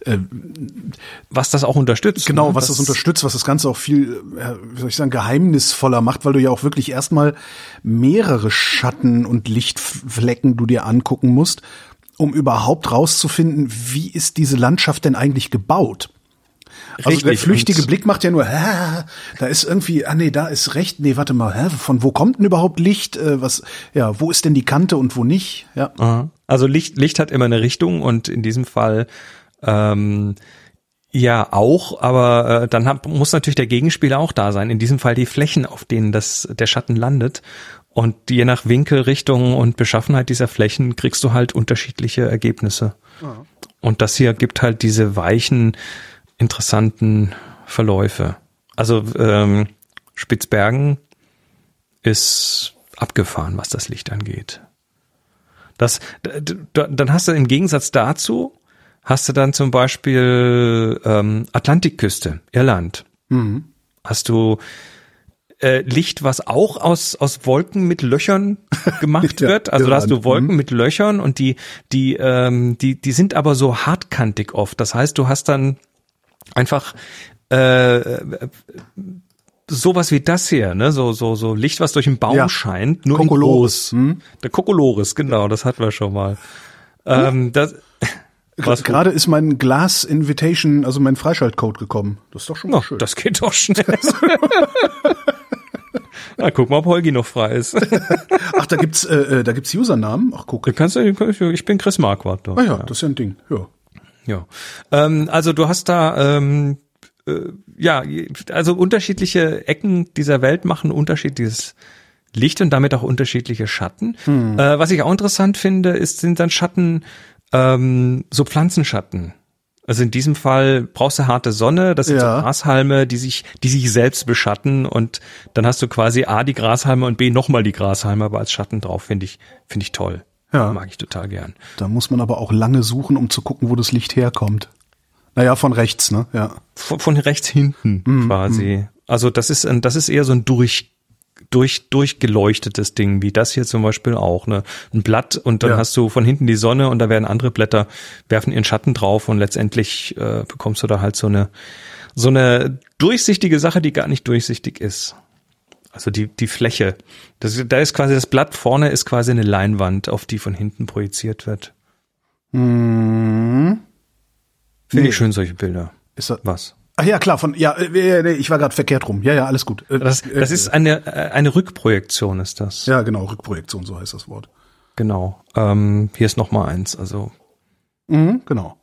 Äh, Was das auch unterstützt. genau, ne? was das, unterstützt, was das Ganze auch viel, äh, wie soll ich sagen, geheimnisvoller macht, weil du ja auch wirklich erstmal mehrere Schatten und Lichtflecken du dir angucken musst, um überhaupt rauszufinden, wie ist diese Landschaft denn eigentlich gebaut. Also der flüchtige und- Blick macht ja nur, hä, da ist irgendwie, ah nee, da ist recht, nee, warte mal, hä, von wo kommt denn überhaupt Licht? Äh, was, ja, wo ist denn die Kante und wo nicht? Ja. Also Licht, Licht hat immer eine Richtung und in diesem Fall ähm, ja auch, aber äh, dann hab, muss natürlich der Gegenspieler auch da sein. In diesem Fall die Flächen, auf denen das der Schatten landet. Und je nach Winkel, Richtung und Beschaffenheit dieser Flächen kriegst du halt unterschiedliche Ergebnisse. Und das hier gibt halt diese weichen, interessanten Verläufe. Also ähm, Spitzbergen ist abgefahren, was das Licht angeht. Das, dann hast du im Gegensatz dazu, hast du dann zum Beispiel ähm, Atlantikküste, Irland. Mhm. Hast du äh, Licht, was auch aus, aus Wolken mit Löchern gemacht Ja, wird. Also da hast du Wolken mit Löchern und die, die, ähm, die, die sind aber so hartkantig oft. Das heißt, du hast dann einfach äh, sowas wie das hier, ne? So, so, so Licht, was durch einen Baum Ja. scheint, nur Kokolores, in groß. Der Kokolores, genau, das hatten wir schon mal. Ähm, das, was Gerade ist mein Glas Invitation, also mein Freischaltcode gekommen. Das ist doch schon mal Oh, schön. das geht doch schnell. Na, guck mal, ob Holgi noch frei ist. Ach, da gibt's, äh, äh, da gibt's Usernamen. Ach, guck. Du kannst, ja- ich bin Chris Marquardt. doch. Ah ja, das ist ja ein Ding. Ja. Ja. Ähm, also du hast da ähm, äh, ja, also unterschiedliche Ecken dieser Welt machen unterschiedliches Licht und damit auch unterschiedliche Schatten. Äh, was ich auch interessant finde, ist, sind dann Schatten, ähm, so Pflanzenschatten. Also in diesem Fall brauchst du harte Sonne, das sind Ja. so Grashalme, die sich, die sich selbst beschatten und dann hast du quasi A die Grashalme und B nochmal die Grashalme, aber als Schatten drauf, finde ich, finde ich toll. Ja. Mag ich total gern. Da muss man aber auch lange suchen, um zu gucken, wo das Licht herkommt. Naja, von rechts, ne? Ja. von, von rechts hinten Mhm, quasi. Also das ist ein, das ist eher so ein durch durch durchgeleuchtetes Ding, wie das hier zum Beispiel auch, ne? Ein Blatt und dann Ja. hast du von hinten die Sonne und da werden andere Blätter werfen ihren Schatten drauf und letztendlich äh, bekommst du da halt so eine so eine durchsichtige Sache, die gar nicht durchsichtig ist. Also die die Fläche, das, da ist quasi das Blatt vorne ist quasi eine Leinwand, auf die von hinten projiziert wird. Mhm. Finde Nee. ich schön solche Bilder. Ist das, Was? ach ja, klar, von, ja, äh, nee, ich war gerade verkehrt rum. Ja, ja, alles gut. Äh, Das, das äh, ist eine, eine Rückprojektion, ist das. Ja, genau, Rückprojektion, so heißt das Wort. Genau. Ähm, hier ist noch mal eins. Also Mhm, genau.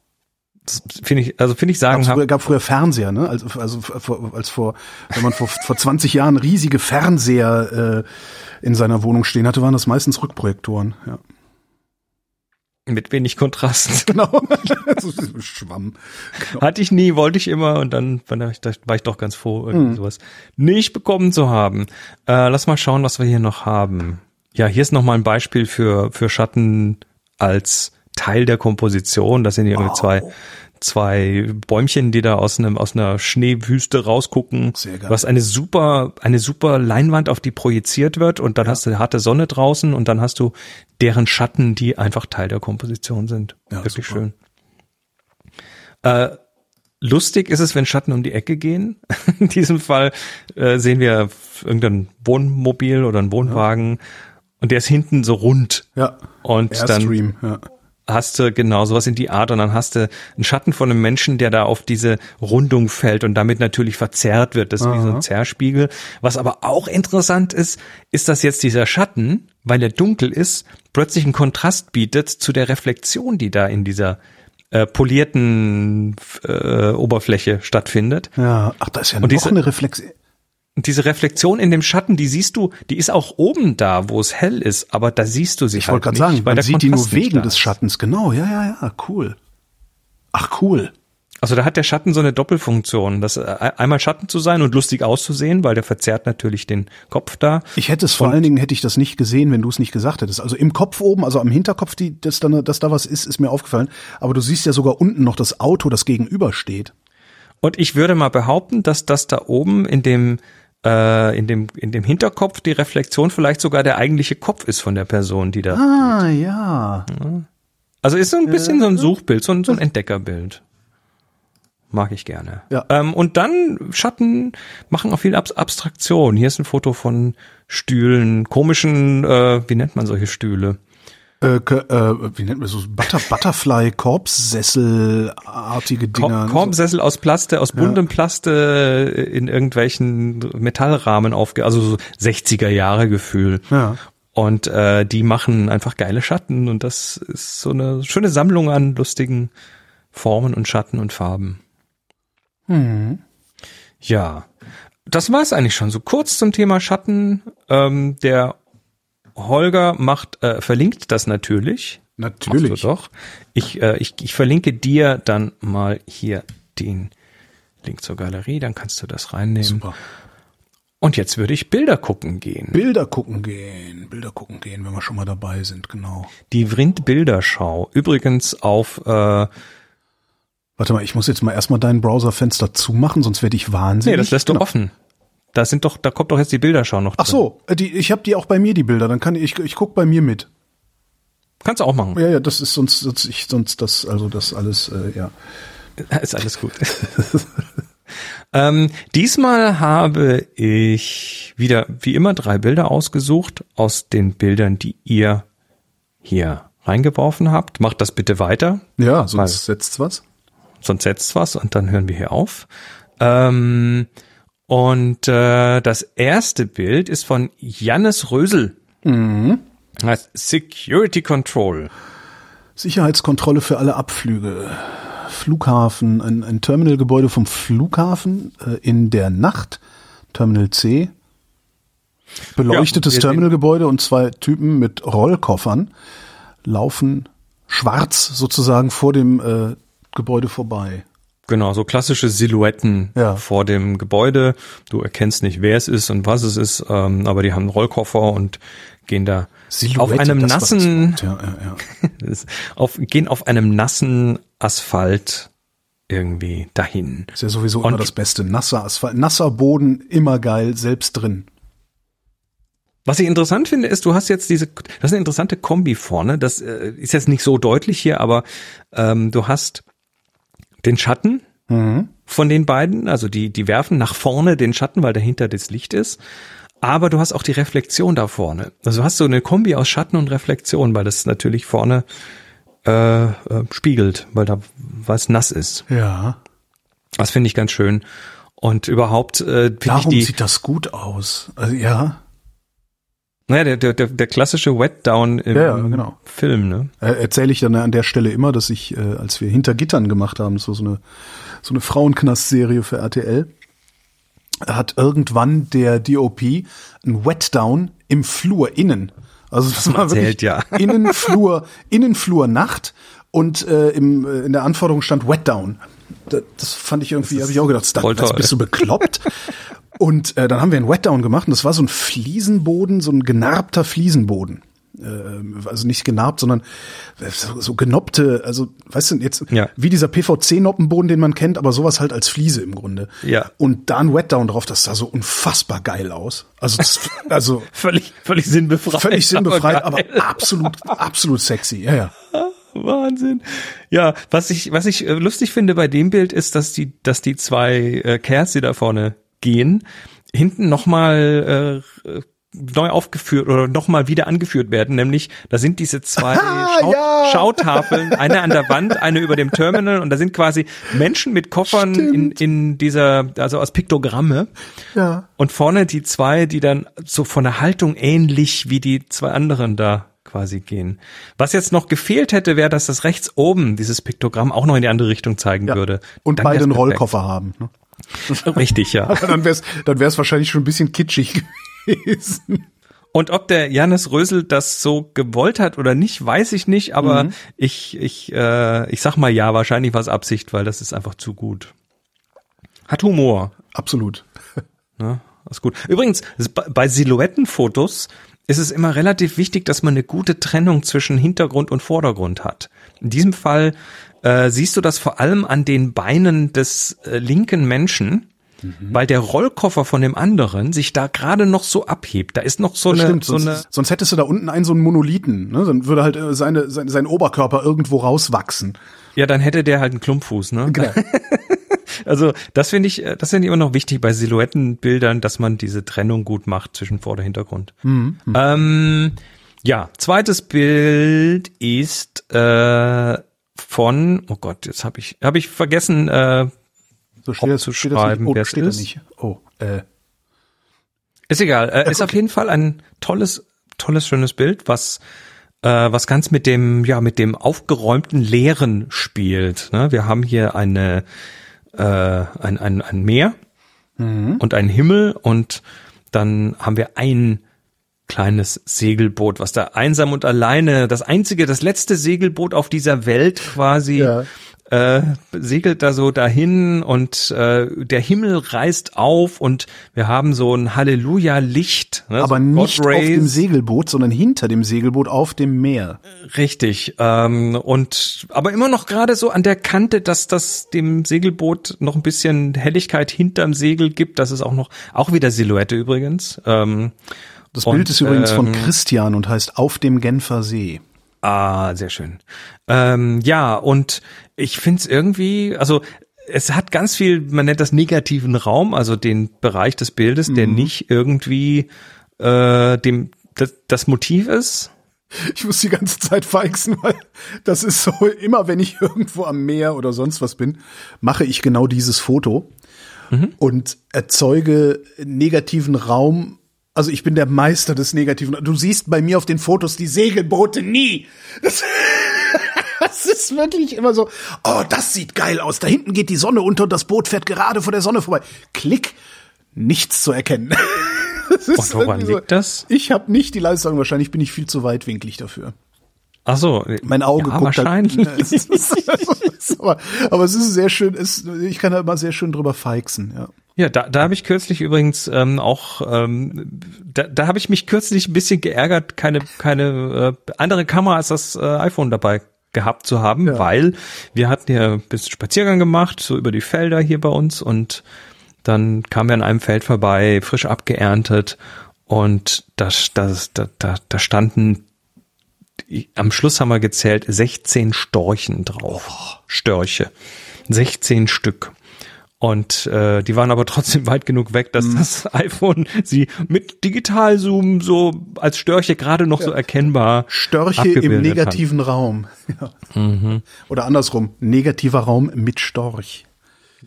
Finde ich, also finde ich sagen, früher, gab früher Fernseher, ne? Also, also vor- als vor, wenn man vor, vor 20 Jahren riesige Fernseher äh, in seiner Wohnung stehen hatte, waren das meistens Rückprojektoren. Ja. mit wenig Kontrast. Genau. so Schwamm. Genau. Hatte ich nie, wollte ich immer und dann war ich, doch ganz froh, Mhm. irgendwie sowas nicht bekommen zu haben. Äh, lass mal schauen, was wir hier noch haben. Ja, hier ist noch mal ein Beispiel für für Schatten als Teil der Komposition. Das sind irgendwie Wow. zwei zwei Bäumchen, die da aus einem aus einer Schneewüste rausgucken. Sehr geil. Du hast eine super eine super Leinwand, auf die projiziert wird und dann hast du harte Sonne draußen und dann hast du deren Schatten, die einfach Teil der Komposition sind. Ja, Wirklich super. schön. Äh, lustig ist es, wenn Schatten um die Ecke gehen. In diesem Fall äh, sehen wir irgendein Wohnmobil oder einen Wohnwagen und der ist hinten so rund. Ja. Und dann Airstream, ja. Hast du genau sowas in die Art und dann hast du einen Schatten von einem Menschen, der da auf diese Rundung fällt und damit natürlich verzerrt wird. Das ist wie so ein Zerrspiegel. Was aber auch interessant ist, ist, dass jetzt dieser Schatten, weil er dunkel ist, plötzlich einen Kontrast bietet zu der Reflexion, die da in dieser äh, polierten äh, Oberfläche stattfindet. Ja, ach, da ist ja Und noch diese- eine Reflexion. Und diese Reflexion in dem Schatten, die siehst du, die ist auch oben da, wo es hell ist, aber da siehst du sie Ich halt wollte gerade nicht, sagen, weil man sieht die nur nicht wegen des. Schattens. Genau, ja, ja, ja, cool. Ach, cool. Also da hat der Schatten so eine Doppelfunktion, das äh, einmal Schatten zu sein und lustig auszusehen, weil der verzerrt natürlich den Kopf da. Ich hätte es vor allen Dingen, hätte ich das nicht gesehen, wenn du es nicht gesagt hättest. Also im Kopf oben, also am Hinterkopf, die, dass, da, dass da was ist, ist mir aufgefallen. Aber du siehst ja sogar unten noch das Auto, das gegenüber steht. Und ich würde mal behaupten, dass das da oben in dem äh, in dem in dem Hinterkopf die Reflexion vielleicht sogar der eigentliche Kopf ist von der Person, die da. Ah, ja. Also ist so ein bisschen so ein Suchbild, so ein, so ein Entdeckerbild. Mag ich gerne. Ja. Ähm, und dann Schatten machen auch viel Abs Abstraktion. Hier ist ein Foto von Stühlen, komischen, äh, wie nennt man solche Stühle? Äh, äh, wie nennt man so Butter, Butterfly, Korbsessel-artige Dinger. Korb, Korbsessel aus Plaste, aus buntem Plaste äh, in irgendwelchen Metallrahmen aufge, also so 60er Jahre Gefühl. Ja. Und äh, die machen einfach geile Schatten und das ist so eine schöne Sammlung an lustigen Formen und Schatten und Farben. Hm. Ja, das war's eigentlich schon. So kurz zum Thema Schatten. Ähm, der Holger macht, äh, verlinkt das natürlich. Natürlich. Machst du doch. Ich, äh, ich, ich verlinke dir dann mal hier den Link zur Galerie, dann kannst du das reinnehmen. Super. Und jetzt würde ich Bilder gucken gehen. Bilder gucken gehen, Bilder gucken gehen, wenn wir schon mal dabei sind, genau. Die Vrind Bilderschau. Übrigens auf äh, Warte mal, ich muss jetzt mal erstmal dein Browserfenster zumachen, sonst werde ich wahnsinnig. Nee, das lässt du Genau. offen. Da sind doch, da kommt doch jetzt die Bilderschau noch drin. Ach so, äh, die, ich habe die auch bei mir die Bilder, dann kann ich ich guck bei mir mit. Kannst du auch machen. Ja, ja, das ist sonst sonst ich sonst das also das alles äh, ja. Ist alles gut. ähm, diesmal habe ich wieder, wie immer, drei Bilder ausgesucht aus den Bildern, die ihr hier reingeworfen habt. Macht das bitte weiter, Ja, sonst setzt's was. sonst setzt was und dann hören wir hier auf. Ähm, und äh, das erste Bild ist von Jannis Rösel. Mhm. Heißt Security Control. Sicherheitskontrolle für alle Abflüge. Flughafen, ein, ein Terminalgebäude vom Flughafen äh, in der Nacht, Terminal C. Beleuchtetes Ja, Terminalgebäude und zwei Typen mit Rollkoffern laufen schwarz sozusagen vor dem äh, Gebäude vorbei. Genau, so klassische Silhouetten Ja. vor dem Gebäude. Du erkennst nicht, wer es ist und was es ist, ähm, aber die haben einen Rollkoffer und gehen da auf einem nassen, Wort, Ja, ja, auf, gehen auf einem nassen Asphalt irgendwie dahin. Ist ja sowieso Und- immer das Beste. Nasser Asphalt, nasser Boden, immer geil, selbst drin. Was ich interessant finde, ist, du hast jetzt diese, das ist eine interessante Kombi vorne. Das äh, ist jetzt nicht so deutlich hier, aber ähm, du hast den Schatten Mhm. von den beiden, also die, die werfen nach vorne den Schatten, weil dahinter das Licht ist. Aber du hast auch die Reflexion da vorne. Also du hast so eine Kombi aus Schatten und Reflexion, weil das natürlich vorne äh, äh, spiegelt, weil da was nass ist. Ja. Das finde ich ganz schön. Und überhaupt äh, finde ich Darum die, sieht das gut aus. Also, ja. Naja, der, der, der, der klassische Wet-Down im Ja, ja, genau. Film, ne? Äh, erzähle ich dann an der Stelle immer, dass ich, äh, als wir hinter Gittern gemacht haben, so so eine so eine Frauenknast-Serie für RTL, hat irgendwann der DOP ein Wetdown im Flur innen. Also das war erzählt, wirklich ja. Innenflur, Innenflur Nacht und äh, im, äh, in der Anforderung stand Wetdown. Das, das fand ich irgendwie, habe ich auch gedacht, das, das toll. bist du bekloppt. Und äh, dann haben wir einen Wetdown gemacht und das war so ein Fliesenboden, so ein genarbter Fliesenboden. Äh, also nicht genarbt, sondern so, so genoppte, also weißt du, jetzt Ja. wie dieser PVC-Noppenboden, den man kennt, aber sowas halt als Fliese im Grunde. Ja. Und da ein Wetdown drauf, das sah so unfassbar geil aus. Also, das, also Völlig, völlig sinnbefreit. völlig sinnbefreit, aber, geil. absolut, absolut sexy. Ja, ja. Wahnsinn. Ja, was ich, was ich äh, lustig finde bei dem Bild ist, dass die, dass die zwei äh, die da vorne gehen, hinten nochmal äh, neu aufgeführt oder nochmal wieder angeführt werden, nämlich da sind diese zwei Schau ja. Schautafeln, eine an der Wand, eine über dem Terminal und da sind quasi Menschen mit Koffern in, in dieser, also aus Piktogramme Ja. und vorne die zwei, die dann so von der Haltung ähnlich wie die zwei anderen da quasi gehen. Was jetzt noch gefehlt hätte, wäre, dass das rechts oben dieses Piktogramm auch noch in die andere Richtung zeigen ja. würde. Und Dann beide einen perfekt. Rollkoffer haben. Ne? Richtig, ja. Aber dann wär's, dann wär's wahrscheinlich schon ein bisschen kitschig gewesen. Und ob der Janis Rösel das so gewollt hat oder nicht, weiß ich nicht, aber Mhm. ich, ich, äh, ich sag mal ja, wahrscheinlich war es Absicht, weil das ist einfach zu gut. Hat Humor. Absolut. Ne? Ist gut. Übrigens, es- bei Silhouettenfotos ist es immer relativ wichtig, dass man eine gute Trennung zwischen Hintergrund und Vordergrund hat. In diesem Fall äh, siehst du das vor allem an den Beinen des äh, linken Menschen, Mhm. weil der Rollkoffer von dem anderen sich da gerade noch so abhebt. Da ist noch so Das eine, stimmt, so sonst, eine sonst hättest du da unten einen so einen Monolithen. Ne? Dann würde halt äh, seine, sein, sein Oberkörper irgendwo rauswachsen. Ja, dann hätte der halt einen Klumpfuß, ne? Genau. Also das finde ich, äh, das finde ich immer noch wichtig bei Silhouettenbildern, dass man diese Trennung gut macht zwischen Vorder- und Hintergrund. Ähm, ja, zweites Bild ist äh, von, oh Gott, jetzt habe ich, habe ich vergessen, äh, So steht das, zu steht das schreiben, nicht. Oh, wer es steht ist? nicht. Oh, äh, ist egal, äh, ist auf jeden Fall ein tolles, tolles, schönes Bild, was äh, was ganz mit dem, ja, mit dem aufgeräumten Leeren spielt. Ne? Wir haben hier eine, äh, ein, ein, ein Meer und einen Himmel und dann haben wir ein kleines Segelboot, was da einsam und alleine, das einzige, das letzte Segelboot auf dieser Welt quasi Ja. äh, segelt da so dahin und äh, der Himmel reißt auf und wir haben so ein Halleluja-Licht. Ne? aber so nicht auf dem. Segelboot, sondern hinter dem Segelboot auf dem Meer. Richtig. Ähm, und aber immer noch gerade so an der Kante, dass das dem Segelboot noch ein bisschen Helligkeit hinterm Segel gibt. Das ist auch noch, auch wieder Silhouette übrigens. Ähm, Das Und, Bild ist übrigens von ähm, Christian und heißt Auf dem Genfer See. Ah, sehr schön. Ähm, ja, und ich find's irgendwie, also es hat ganz viel, man nennt das negativen Raum, also den Bereich des Bildes, der nicht irgendwie äh, dem das, das Motiv ist. Ich muss die ganze Zeit feixen, weil das ist so, immer wenn ich irgendwo am Meer oder sonst was bin, mache ich genau dieses Foto und erzeuge negativen Raum. Also ich bin der Meister des negativen. Du siehst bei mir auf den Fotos die Segelboote nie. Das, das ist wirklich immer so, oh, das sieht geil aus. Da hinten geht die Sonne unter und das Boot fährt gerade vor der Sonne vorbei. Klick, nichts zu erkennen. Das ist Und woran irgendwie liegt das? Ich habe nicht die Leistung, wahrscheinlich bin ich viel zu weitwinklig dafür. Ach so. Mein Auge ja, guckt wahrscheinlich. Halt, es ist, aber, aber es ist sehr schön, es, ich kann da immer sehr schön drüber feixen, ja. Ja, da, da habe ich kürzlich übrigens ähm, auch, ähm, da, da habe ich mich kürzlich ein bisschen geärgert, keine, keine äh, andere Kamera als das äh, iPhone dabei gehabt zu haben, Ja. weil wir hatten ja ein bisschen Spaziergang gemacht, so über die Felder hier bei uns und dann kamen wir an einem Feld vorbei, frisch abgeerntet und das, das, da, da, da standen am Schluss haben wir gezählt 16 Storchen drauf. Störche. 16 Stück. Und äh, die waren aber trotzdem weit genug weg, dass das iPhone sie mit Digitalzoom so als Störche gerade noch so erkennbar Störche im negativen Raum. Ja. Oder andersrum, negativer Raum mit Storch.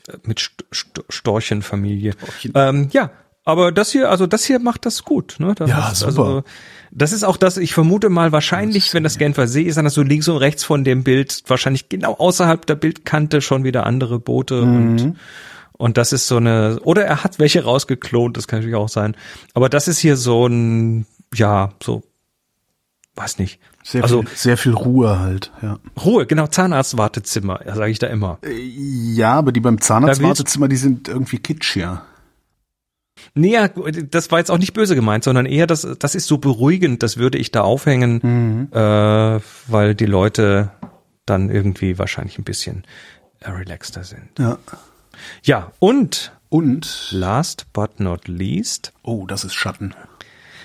hat. mit St Storchenfamilie. Storchen. Ähm, ja, aber das hier, also das hier macht das gut. Ne? Das Ja, ist, super. Also, das ist auch das, ich vermute mal wahrscheinlich, wenn das Genfer See ist, dann hast du links und rechts von dem Bild wahrscheinlich genau außerhalb der Bildkante schon wieder andere Boote Mhm. und und das ist so eine, oder er hat welche rausgeklont, das kann natürlich auch sein. Aber das ist hier so ein, ja, so, weiß nicht. Sehr, also viel, sehr viel Ruhe halt, ja. Ruhe, genau, Zahnarztwartezimmer, sage ich da immer. Ja, aber die beim Zahnarztwartezimmer, die sind irgendwie kitsch, ja. Nee, ja, das war jetzt auch nicht böse gemeint, sondern eher, das, das ist so beruhigend, das würde ich da aufhängen, Mhm. äh, weil die Leute dann irgendwie wahrscheinlich ein bisschen äh, relaxter sind. Ja. Ja, und Und, last but not least, oh, das ist Schatten.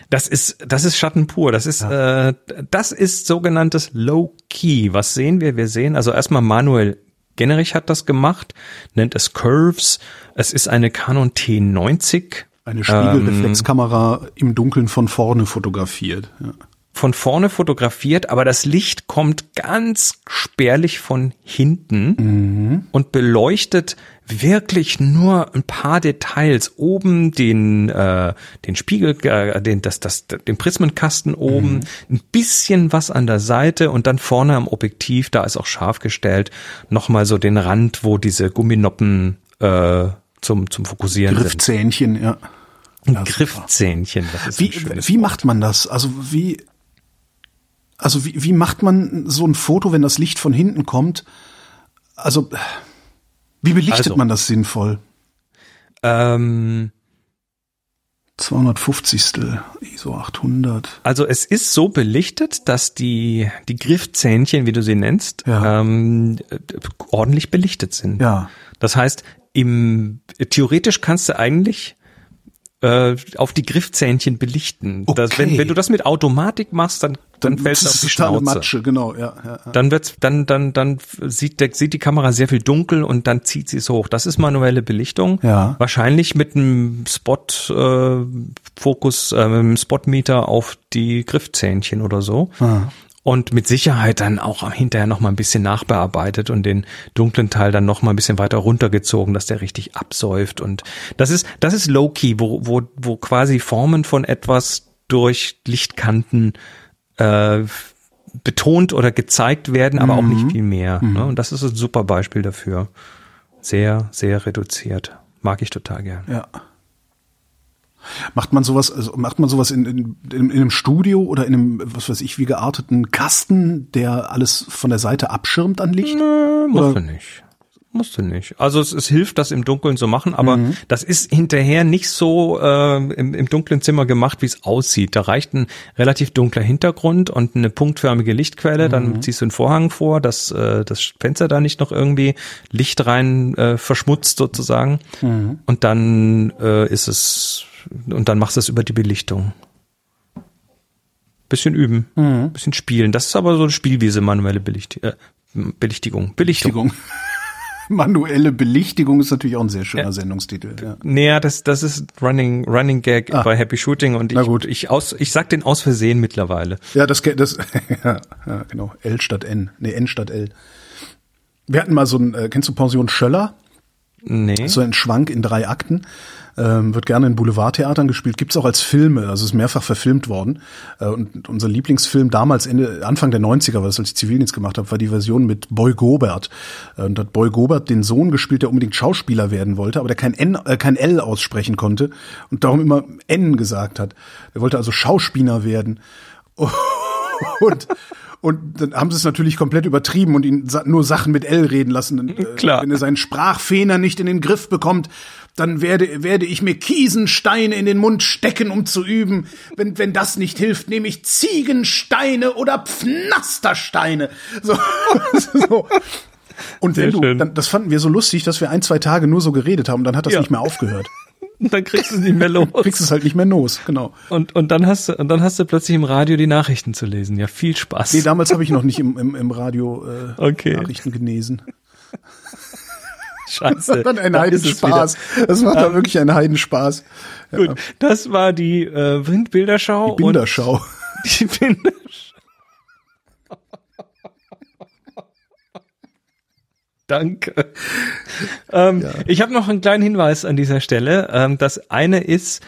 das ist, das ist Schatten pur. Das ist, äh, das ist sogenanntes Low Key. Was sehen wir? Wir sehen also erstmal Manuel Generich hat das gemacht, nennt es Curves. Es ist eine Canon T90 Eine Spiegelreflexkamera ähm, im Dunkeln von vorne fotografiert. Ja. Von vorne fotografiert, aber das Licht kommt ganz spärlich von hinten mhm. und beleuchtet wirklich nur ein paar Details. Oben den, äh, den Spiegel, äh, den, das, das, den Prismenkasten oben, mhm. ein bisschen was an der Seite und dann vorne am Objektiv, da ist auch scharf gestellt, nochmal so den Rand, wo diese Gumminoppen äh, zum, zum Fokussieren Griffzähnchen, sind. ja. Ein Griffzähnchen, Wie, wie macht man das? Also wie, also wie, wie macht man so ein Foto, wenn das Licht von hinten kommt? Also, wie belichtet also, man das sinnvoll? Ähm, 250. ISO 800. Also es ist so belichtet, dass die, die Griffzähnchen, wie du sie nennst, ja. ähm, ordentlich belichtet sind. Ja. Das heißt, im, theoretisch kannst du eigentlich äh, auf die Griffzähnchen belichten. Okay. Das, wenn, wenn du das mit Automatik machst, dann dann, fällt es auf die Schnauze. Matsche, genau, ja, ja, ja. Dann wird's, dann, dann, dann sieht, der, sieht die Kamera sehr viel dunkel und dann zieht sie es hoch. Das ist manuelle Belichtung. Ja. Wahrscheinlich mit einem Spot äh, Fokus, äh, Spotmeter auf die Griffzähnchen oder so. Ah und mit Sicherheit dann auch hinterher noch mal ein bisschen nachbearbeitet und den dunklen Teil dann noch mal ein bisschen weiter runtergezogen, dass der richtig absäuft und das ist das ist low key, wo wo wo quasi Formen von etwas durch Lichtkanten äh, betont oder gezeigt werden, aber mhm. auch nicht mhm. viel mehr. Mhm. Ne? Und das ist ein super Beispiel dafür. Sehr sehr reduziert, mag ich total gern. Ja. Macht man sowas, also macht man sowas in, in, in, einem Studio oder in einem, was weiß ich, wie gearteten Kasten, der alles von der Seite abschirmt an Licht? Nö, muss er nicht. Musste nicht. Also es, es hilft, das im Dunkeln zu machen, aber mhm. das ist hinterher nicht so äh, im, im dunklen Zimmer gemacht, wie es aussieht. Da reicht ein relativ dunkler Hintergrund und eine punktförmige Lichtquelle. Mhm. Dann ziehst du einen Vorhang vor, dass äh, das Fenster da nicht noch irgendwie Licht rein äh, verschmutzt sozusagen. Mhm. Und dann äh, ist es und dann machst du es über die Belichtung. Bisschen üben, mhm. bisschen spielen. Das ist aber so eine Spielwiese, manuelle Belicht äh, Belichtigung. Belichtigung. Manuelle Belichtigung ist natürlich auch ein sehr schöner ja. Sendungstitel. Ja. Naja, das, das ist Running, Running Gag ah. bei Happy Shooting und ich, gut. ich, aus, ich sag den aus Versehen mittlerweile. Ja, das, das ja, ja, genau. L statt N. Nee, N statt L. Wir hatten mal so ein, äh, kennst du Pension Schöller? Nee. So ein Schwank in drei Akten. Ähm, wird gerne in Boulevardtheatern gespielt, gibt's auch als Filme, also ist mehrfach verfilmt worden. Äh, und unser Lieblingsfilm damals, Ende, Anfang der 90er, war das, als ich Zivildienst gemacht habe, war die Version mit Boy Gobert. Äh, und hat Boy Gobert den Sohn gespielt, der unbedingt Schauspieler werden wollte, aber der kein N, äh, kein L aussprechen konnte und darum immer N gesagt hat. Er wollte also Schauspieler werden. und und dann haben sie es natürlich komplett übertrieben und ihn nur Sachen mit L reden lassen. Äh, Klar. Wenn er seinen Sprachfehler nicht in den Griff bekommt, dann werde, werde ich mir Kiesensteine in den Mund stecken, um zu üben. Wenn, wenn das nicht hilft, nehme ich Ziegensteine oder Pfnastersteine. So. so. Und wenn du, dann, das fanden wir so lustig, dass wir ein, zwei Tage nur so geredet haben, dann hat das ja. nicht mehr aufgehört. Und dann kriegst du es nicht mehr los. kriegst es halt nicht mehr los, genau. Und, und dann hast du, und dann hast du plötzlich im Radio die Nachrichten zu lesen. Ja, viel Spaß. Nee, damals habe ich noch nicht im, im, im Radio äh, okay. Nachrichten gelesen. Scheiße. Das war dann ein Heidenspaß. Das macht dann wirklich einen Heidenspaß. Ja. Gut, das war die äh, Windbilderschau. Die Bilderschau. Die Bilderschau. Danke. Ähm, ja. Ich habe noch einen kleinen Hinweis an dieser Stelle. Ähm, das eine ist,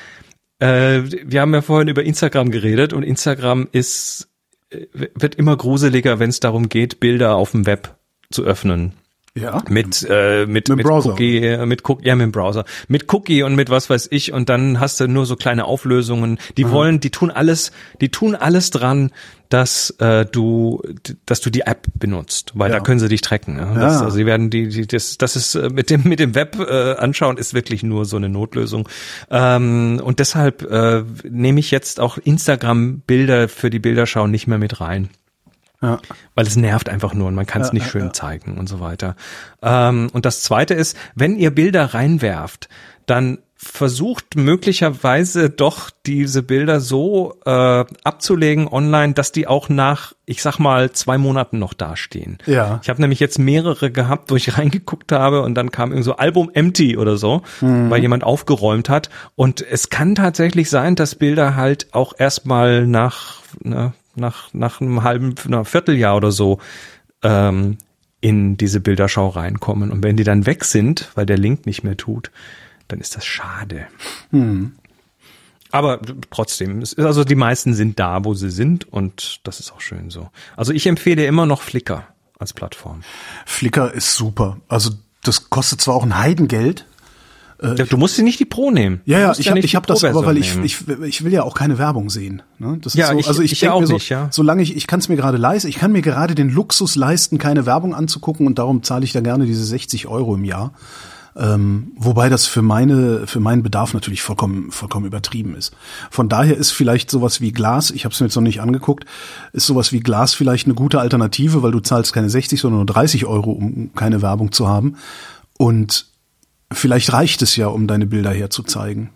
äh, wir haben ja vorhin über Instagram geredet und Instagram ist äh, wird immer gruseliger, wenn es darum geht, Bilder auf dem Web zu öffnen. Ja. Mit, äh, mit, mit, mit Browser. Cookie, äh, mit Cookie, ja, mit dem Browser. Mit Cookie und mit was weiß ich und dann hast du nur so kleine Auflösungen. Die Aha. wollen, die tun alles, die tun alles dran, dass äh, du, dass du die App benutzt, weil ja. da können sie dich tracken. Ja? Das, ja. Also sie werden die, die das, das ist äh, mit dem mit dem Web äh, anschauen ist wirklich nur so eine Notlösung. Ähm, und deshalb äh, nehme ich jetzt auch Instagram Bilder für die Bilderschau nicht mehr mit rein. Ja. Weil es nervt einfach nur und man kann es ja, nicht schön ja. zeigen und so weiter. Ähm, und das zweite ist, wenn ihr Bilder reinwerft, dann versucht möglicherweise doch diese Bilder so äh, abzulegen online, dass die auch nach, ich sag mal, zwei Monaten noch dastehen. Ja. Ich habe nämlich jetzt mehrere gehabt, wo ich reingeguckt habe und dann kam irgendwie so Album empty oder so, Mhm. weil jemand aufgeräumt hat. Und es kann tatsächlich sein, dass Bilder halt auch erstmal nach, ne, nach, nach einem halben, einer Vierteljahr oder so ähm, in diese Bilderschau reinkommen. Und wenn die dann weg sind, weil der Link nicht mehr tut, dann ist das schade. Aber trotzdem, also die meisten sind da, wo sie sind und das ist auch schön so. Also ich empfehle immer noch Flickr als Plattform. Flickr ist super. Also das kostet zwar auch ein Heidengeld. Du musst dir nicht die Pro nehmen. Ja, ja, ich ja habe nicht ich die hab das aber, weil ich, ich ich will ja auch keine Werbung sehen. Ne? Das ist Ja, so, ich- also ich, ich denk auch mir so, nicht, ja. solange ich ich kann es mir gerade leisten, ich kann mir gerade den Luxus leisten, keine Werbung anzugucken und darum zahle ich da gerne diese 60 Euro im Jahr. Ähm, wobei das für meine für meinen Bedarf natürlich vollkommen vollkommen übertrieben ist. Von daher ist vielleicht sowas wie Glas, ich habe es mir jetzt noch nicht angeguckt, ist sowas wie Glas vielleicht eine gute Alternative, weil du zahlst keine 60, sondern nur 30 Euro, um keine Werbung zu haben. Und vielleicht reicht es ja, um deine Bilder herzuzeigen.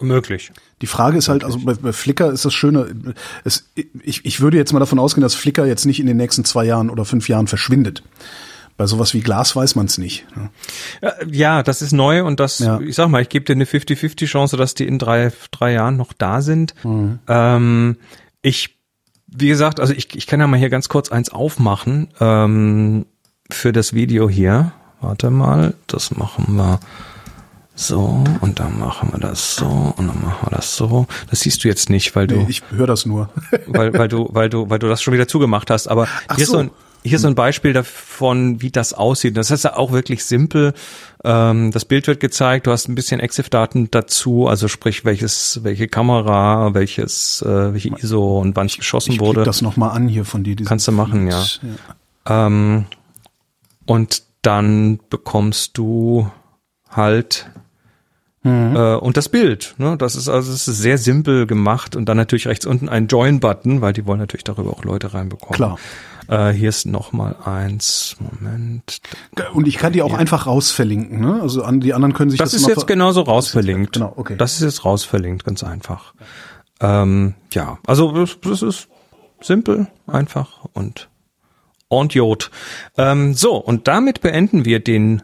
Möglich. Die Frage ist halt, also bei, bei Flickr ist das Schöne, es, ich, ich würde jetzt mal davon ausgehen, dass Flickr jetzt nicht in den nächsten zwei Jahren oder fünf Jahren verschwindet. Bei sowas wie Glas weiß man es nicht. ne? Ja, Ja, das ist neu und das, Ja. ich sag mal, ich gebe dir eine 50-50 Chance, dass die in drei, drei Jahren noch da sind. Mhm. Ähm, ich, wie gesagt, also ich, ich kann ja mal hier ganz kurz eins aufmachen ähm, für das Video hier. Warte mal, das machen wir so und dann machen wir das so und dann machen wir das so. Das siehst du jetzt nicht, weil du Nee, ich höre das nur. weil, weil du, weil du, weil du das schon wieder zugemacht hast. Aber Ach hier ist so. so ein, hier ist so ein Beispiel davon, wie das aussieht. Das ist ja auch wirklich simpel. Ähm, das Bild wird gezeigt, du hast ein bisschen EXIF-Daten dazu, also sprich, welches, welche Kamera, welches, äh, welche ISO und wann es geschossen Ich wurde. das nochmal an hier von dir. Kannst du machen, ja. Feed. Ähm, und dann bekommst du halt Mhm. äh, und das Bild. Ne? Das ist also es ist sehr simpel gemacht und dann natürlich rechts unten ein Join-Button, weil die wollen natürlich darüber auch Leute reinbekommen. Klar. Äh, hier ist noch mal eins. Moment. Und ich kann die auch einfach rausverlinken. Ne? Also an die anderen können sich das, Das ist jetzt genauso rausverlinkt. Genau, okay. Das ist jetzt rausverlinkt, ganz einfach. Ähm, ja, also das, das ist simpel, einfach und und Jod. Ähm, so, und damit beenden wir den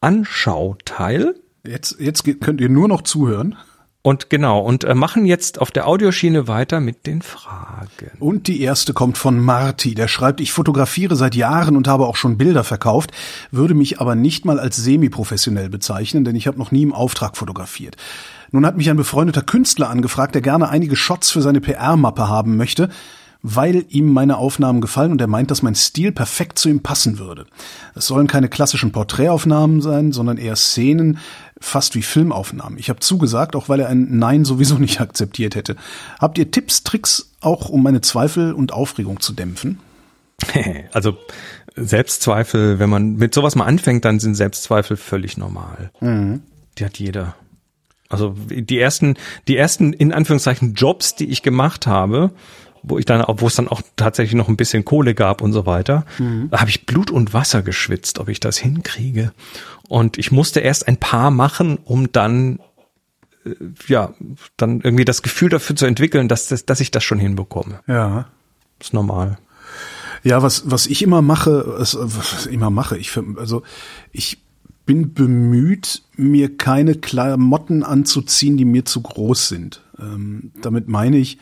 Anschauteil. Jetzt, jetzt könnt ihr nur noch zuhören. Und genau, und äh, machen jetzt auf der Audioschiene weiter mit den Fragen. Und die erste kommt von Marty, der schreibt, ich fotografiere seit Jahren und habe auch schon Bilder verkauft, würde mich aber nicht mal als semi-professionell bezeichnen, denn ich habe noch nie im Auftrag fotografiert. Nun hat mich ein befreundeter Künstler angefragt, der gerne einige Shots für seine PR-Mappe haben möchte, weil ihm meine Aufnahmen gefallen und er meint, dass mein Stil perfekt zu ihm passen würde. Es sollen keine klassischen Porträtaufnahmen sein, sondern eher Szenen, fast wie Filmaufnahmen. Ich habe zugesagt, auch weil er ein Nein sowieso nicht akzeptiert hätte. Habt ihr Tipps, Tricks, auch um meine Zweifel und Aufregung zu dämpfen? also Selbstzweifel, wenn man mit sowas mal anfängt, dann sind Selbstzweifel völlig normal. Die hat jeder. Also die ersten, die ersten in Anführungszeichen Jobs, die ich gemacht habe, wo ich dann, wo es dann auch tatsächlich noch ein bisschen Kohle gab und so weiter, da habe ich Blut und Wasser geschwitzt, ob ich das hinkriege. Und ich musste erst ein paar machen, um dann äh, ja dann irgendwie das Gefühl dafür zu entwickeln, dass das, dass ich das schon hinbekomme. Ja. ist normal. Ja, was, was ich immer mache, ist, was ich immer mache, ich, find- also, ich bin bemüht, mir keine Klamotten anzuziehen, die mir zu groß sind. Ähm, damit meine ich,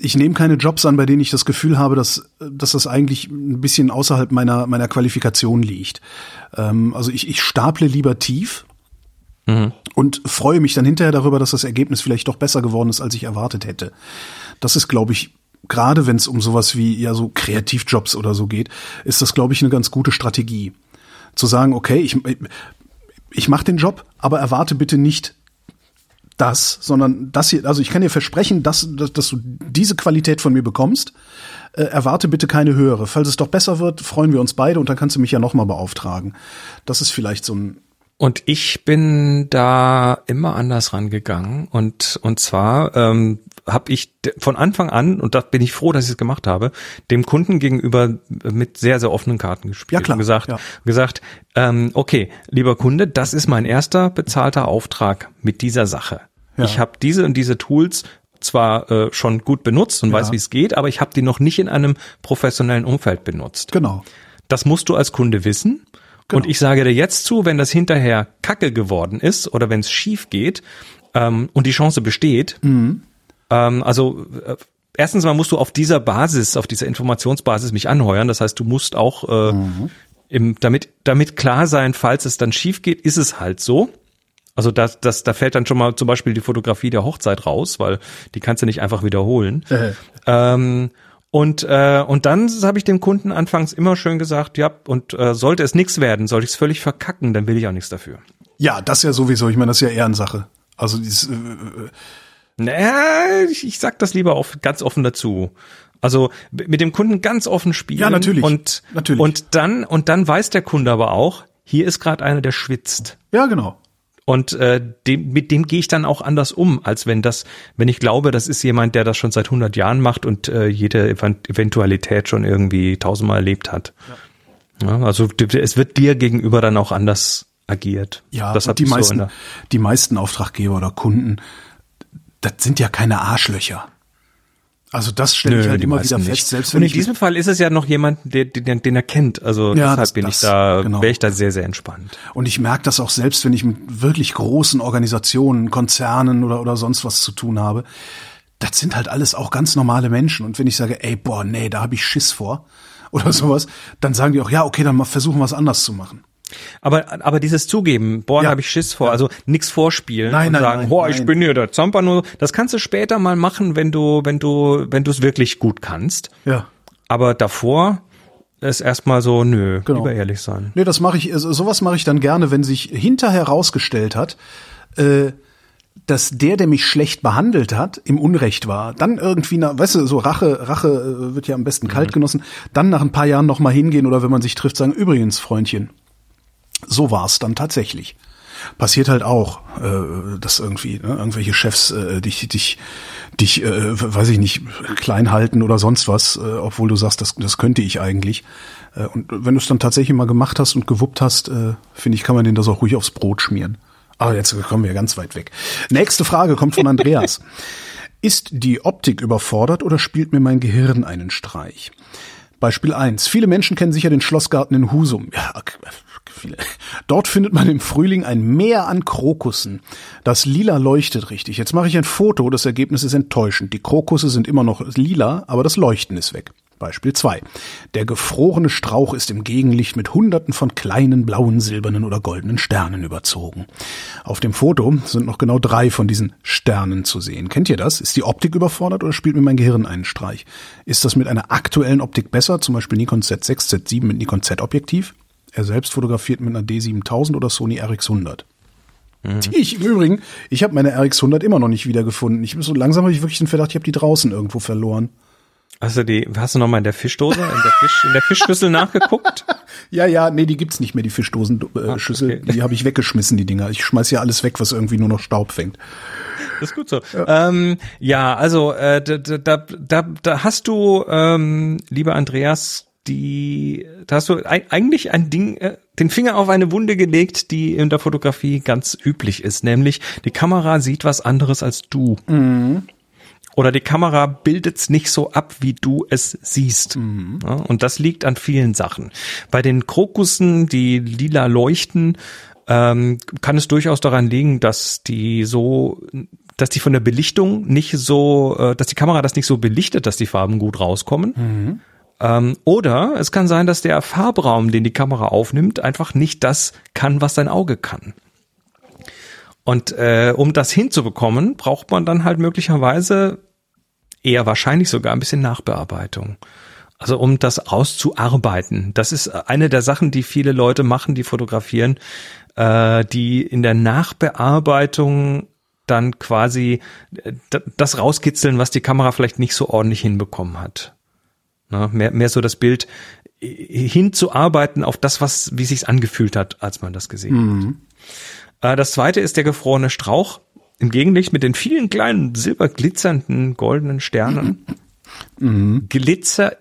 ich nehme keine Jobs an, bei denen ich das Gefühl habe, dass, dass das eigentlich ein bisschen außerhalb meiner, meiner Qualifikation liegt. Ähm, also ich, ich staple lieber tief und freue mich dann hinterher darüber, dass das Ergebnis vielleicht doch besser geworden ist, als ich erwartet hätte. Das ist, glaube ich, gerade wenn es um sowas wie ja so Kreativjobs oder so geht, ist das, glaube ich, eine ganz gute Strategie. Zu sagen, okay, ich, ich mache den Job, aber erwarte bitte nicht das, sondern das hier, also ich kann dir versprechen, dass, dass, dass du diese Qualität von mir bekommst. Äh, erwarte bitte keine höhere. Falls es doch besser wird, freuen wir uns beide und dann kannst du mich ja nochmal beauftragen. Das ist vielleicht so ein, Und ich bin da immer anders rangegangen und und zwar ähm, habe ich von Anfang an und da bin ich froh, dass ich es gemacht habe, dem Kunden gegenüber mit sehr sehr offenen Karten gespielt Ja, klar, und gesagt ja. gesagt ähm, okay lieber Kunde, das ist mein erster bezahlter Auftrag mit dieser Sache. Ja. Ich habe diese und diese Tools zwar äh, schon gut benutzt und Ja. weiß wie es geht, aber ich habe die noch nicht in einem professionellen Umfeld benutzt. Genau. Das musst du als Kunde wissen. Genau. Und ich sage dir jetzt zu, wenn das hinterher Kacke geworden ist oder wenn es schief geht ähm, und die Chance besteht, Mhm. ähm, also äh, erstens mal musst du auf dieser Basis, auf dieser Informationsbasis mich anheuern. Das heißt, du musst auch äh, Mhm. im, damit damit klar sein, falls es dann schief geht, ist es halt so. Also das, das, da fällt dann schon mal zum Beispiel die Fotografie der Hochzeit raus, weil die kannst du nicht einfach wiederholen. Äh. Ähm, und, äh, und dann habe ich dem Kunden anfangs immer schön gesagt, ja, und äh, sollte es nichts werden, sollte ich es völlig verkacken, dann will ich auch nichts dafür. Ja, das ja sowieso. Ich meine, das ist ja Ehrensache. Also dieses, äh, Naja, ich, ich sag das lieber auf, ganz offen dazu. Also mit dem Kunden ganz offen spielen. Ja, natürlich. Und, Natürlich. und dann, und dann weiß der Kunde aber auch, hier ist gerade einer, der schwitzt. ja genau. Und äh, dem, mit dem gehe ich dann auch anders um, als wenn das, wenn ich glaube, das ist jemand, der das schon seit 100 Jahren macht und äh, jede Event Eventualität schon irgendwie tausendmal erlebt hat. Ja. also d- es wird dir gegenüber dann auch anders agiert. Ja, das hab die so meisten, der- die meisten Auftraggeber oder Kunden, das sind ja keine Arschlöcher. Also das stelle ich halt immer wieder fest, nicht. selbst Und wenn in ich diesem Fall ist es ja noch jemand, der, den, den er kennt. Also Ja, deshalb bin das, ich da, genau. wäre ich da sehr, sehr entspannt. Und ich merke das auch selbst, wenn ich mit wirklich großen Organisationen, Konzernen oder, oder sonst was zu tun habe. Das sind halt alles auch ganz normale Menschen. Und wenn ich sage, ey, boah, nee, da habe ich Schiss vor oder sowas, dann sagen die auch, ja, okay, dann mal versuchen wir es anders zu machen. Aber, aber dieses Zugeben, boah, Ja. habe ich Schiss vor, also nichts vorspielen Nein, und nein, sagen, nein, boah, ich bin hier der Zampa nur, das kannst du später mal machen, wenn du, wenn du, wenn du es wirklich gut kannst. Ja. Aber davor ist erstmal so, nö, Genau. lieber ehrlich sein. Nee, das mache ich, also sowas mache ich dann gerne, wenn sich hinterher herausgestellt hat, äh, dass der, der mich schlecht behandelt hat, im Unrecht war. Dann irgendwie, na, weißt du, so Rache, Rache äh, wird ja am besten kalt genossen. Dann nach ein paar Jahren noch mal hingehen oder wenn man sich trifft, sagen, übrigens, Freundchen, so war's dann tatsächlich. Passiert halt auch, äh, dass irgendwie ne, irgendwelche Chefs äh, dich, dich, dich, äh, weiß ich nicht, klein halten oder sonst was, äh, obwohl du sagst, das, das könnte ich eigentlich. Äh, und wenn du es dann tatsächlich mal gemacht hast und gewuppt hast, äh, finde ich, kann man denen das auch ruhig aufs Brot schmieren. Aber jetzt kommen wir ganz weit weg. Nächste Frage kommt von Andreas. Ist die Optik überfordert oder spielt mir mein Gehirn einen Streich? Beispiel eins: Viele Menschen kennen sicher den Schlossgarten in Husum. Ja, viele. Dort findet man im Frühling ein Meer an Krokussen. Das Lila leuchtet richtig. Jetzt mache ich ein Foto, das Ergebnis ist enttäuschend. Die Krokusse sind immer noch lila, aber das Leuchten ist weg. Beispiel zwei: Der gefrorene Strauch ist im Gegenlicht mit hunderten von kleinen blauen, silbernen oder goldenen Sternen überzogen. Auf dem Foto sind noch genau drei von diesen Sternen zu sehen. Kennt ihr das? Ist die Optik überfordert oder spielt mir mein Gehirn einen Streich? Ist das mit einer aktuellen Optik besser, zum Beispiel Nikon Z6, Z7 mit Nikon Z-Objektiv? Er selbst fotografiert mit einer D7000 oder Sony RX100. Die Ich im Übrigen, ich habe meine RX100 immer noch nicht wiedergefunden. Ich so langsam habe ich wirklich den Verdacht, ich habe die draußen irgendwo verloren. Also die, hast du noch mal in der Fischdose, in der Fisch, in der Fischschüssel nachgeguckt? Ja, ja, nee, die gibt's nicht mehr, die Fischdosenschüssel. Äh, Schüssel. okay. Die habe ich weggeschmissen, die Dinger. Ich schmeiß ja alles weg, was irgendwie nur noch Staub fängt. Das ist gut so. Ja, ähm, ja also äh, da, da, da, da hast du, ähm, lieber Andreas, die, da hast du ei- eigentlich ein Ding, äh, den Finger auf eine Wunde gelegt, die in der Fotografie ganz üblich ist, nämlich die Kamera sieht was anderes als du. Oder die Kamera bildet's nicht so ab, wie du es siehst. Ja, und das liegt an vielen Sachen. Bei den Krokussen, die lila leuchten, ähm, kann es durchaus daran liegen, dass die so, dass die von der Belichtung nicht so, äh, dass die Kamera das nicht so belichtet, dass die Farben gut rauskommen. Ähm, oder es kann sein, dass der Farbraum, den die Kamera aufnimmt, einfach nicht das kann, was dein Auge kann. Und äh, um das hinzubekommen, braucht man dann halt möglicherweise eher wahrscheinlich sogar ein bisschen Nachbearbeitung. Also um das auszuarbeiten. Das ist eine der Sachen, die viele Leute machen, die fotografieren, äh, die in der Nachbearbeitung dann quasi äh, das rauskitzeln, was die Kamera vielleicht nicht so ordentlich hinbekommen hat. Na, mehr, mehr so das Bild äh, hinzuarbeiten auf das, was, wie sich's angefühlt hat, als man das gesehen hat. Äh, das zweite ist der gefrorene Strauch. Im Gegenlicht mit den vielen kleinen silberglitzernden goldenen Sternen. Mhm. Glitzer,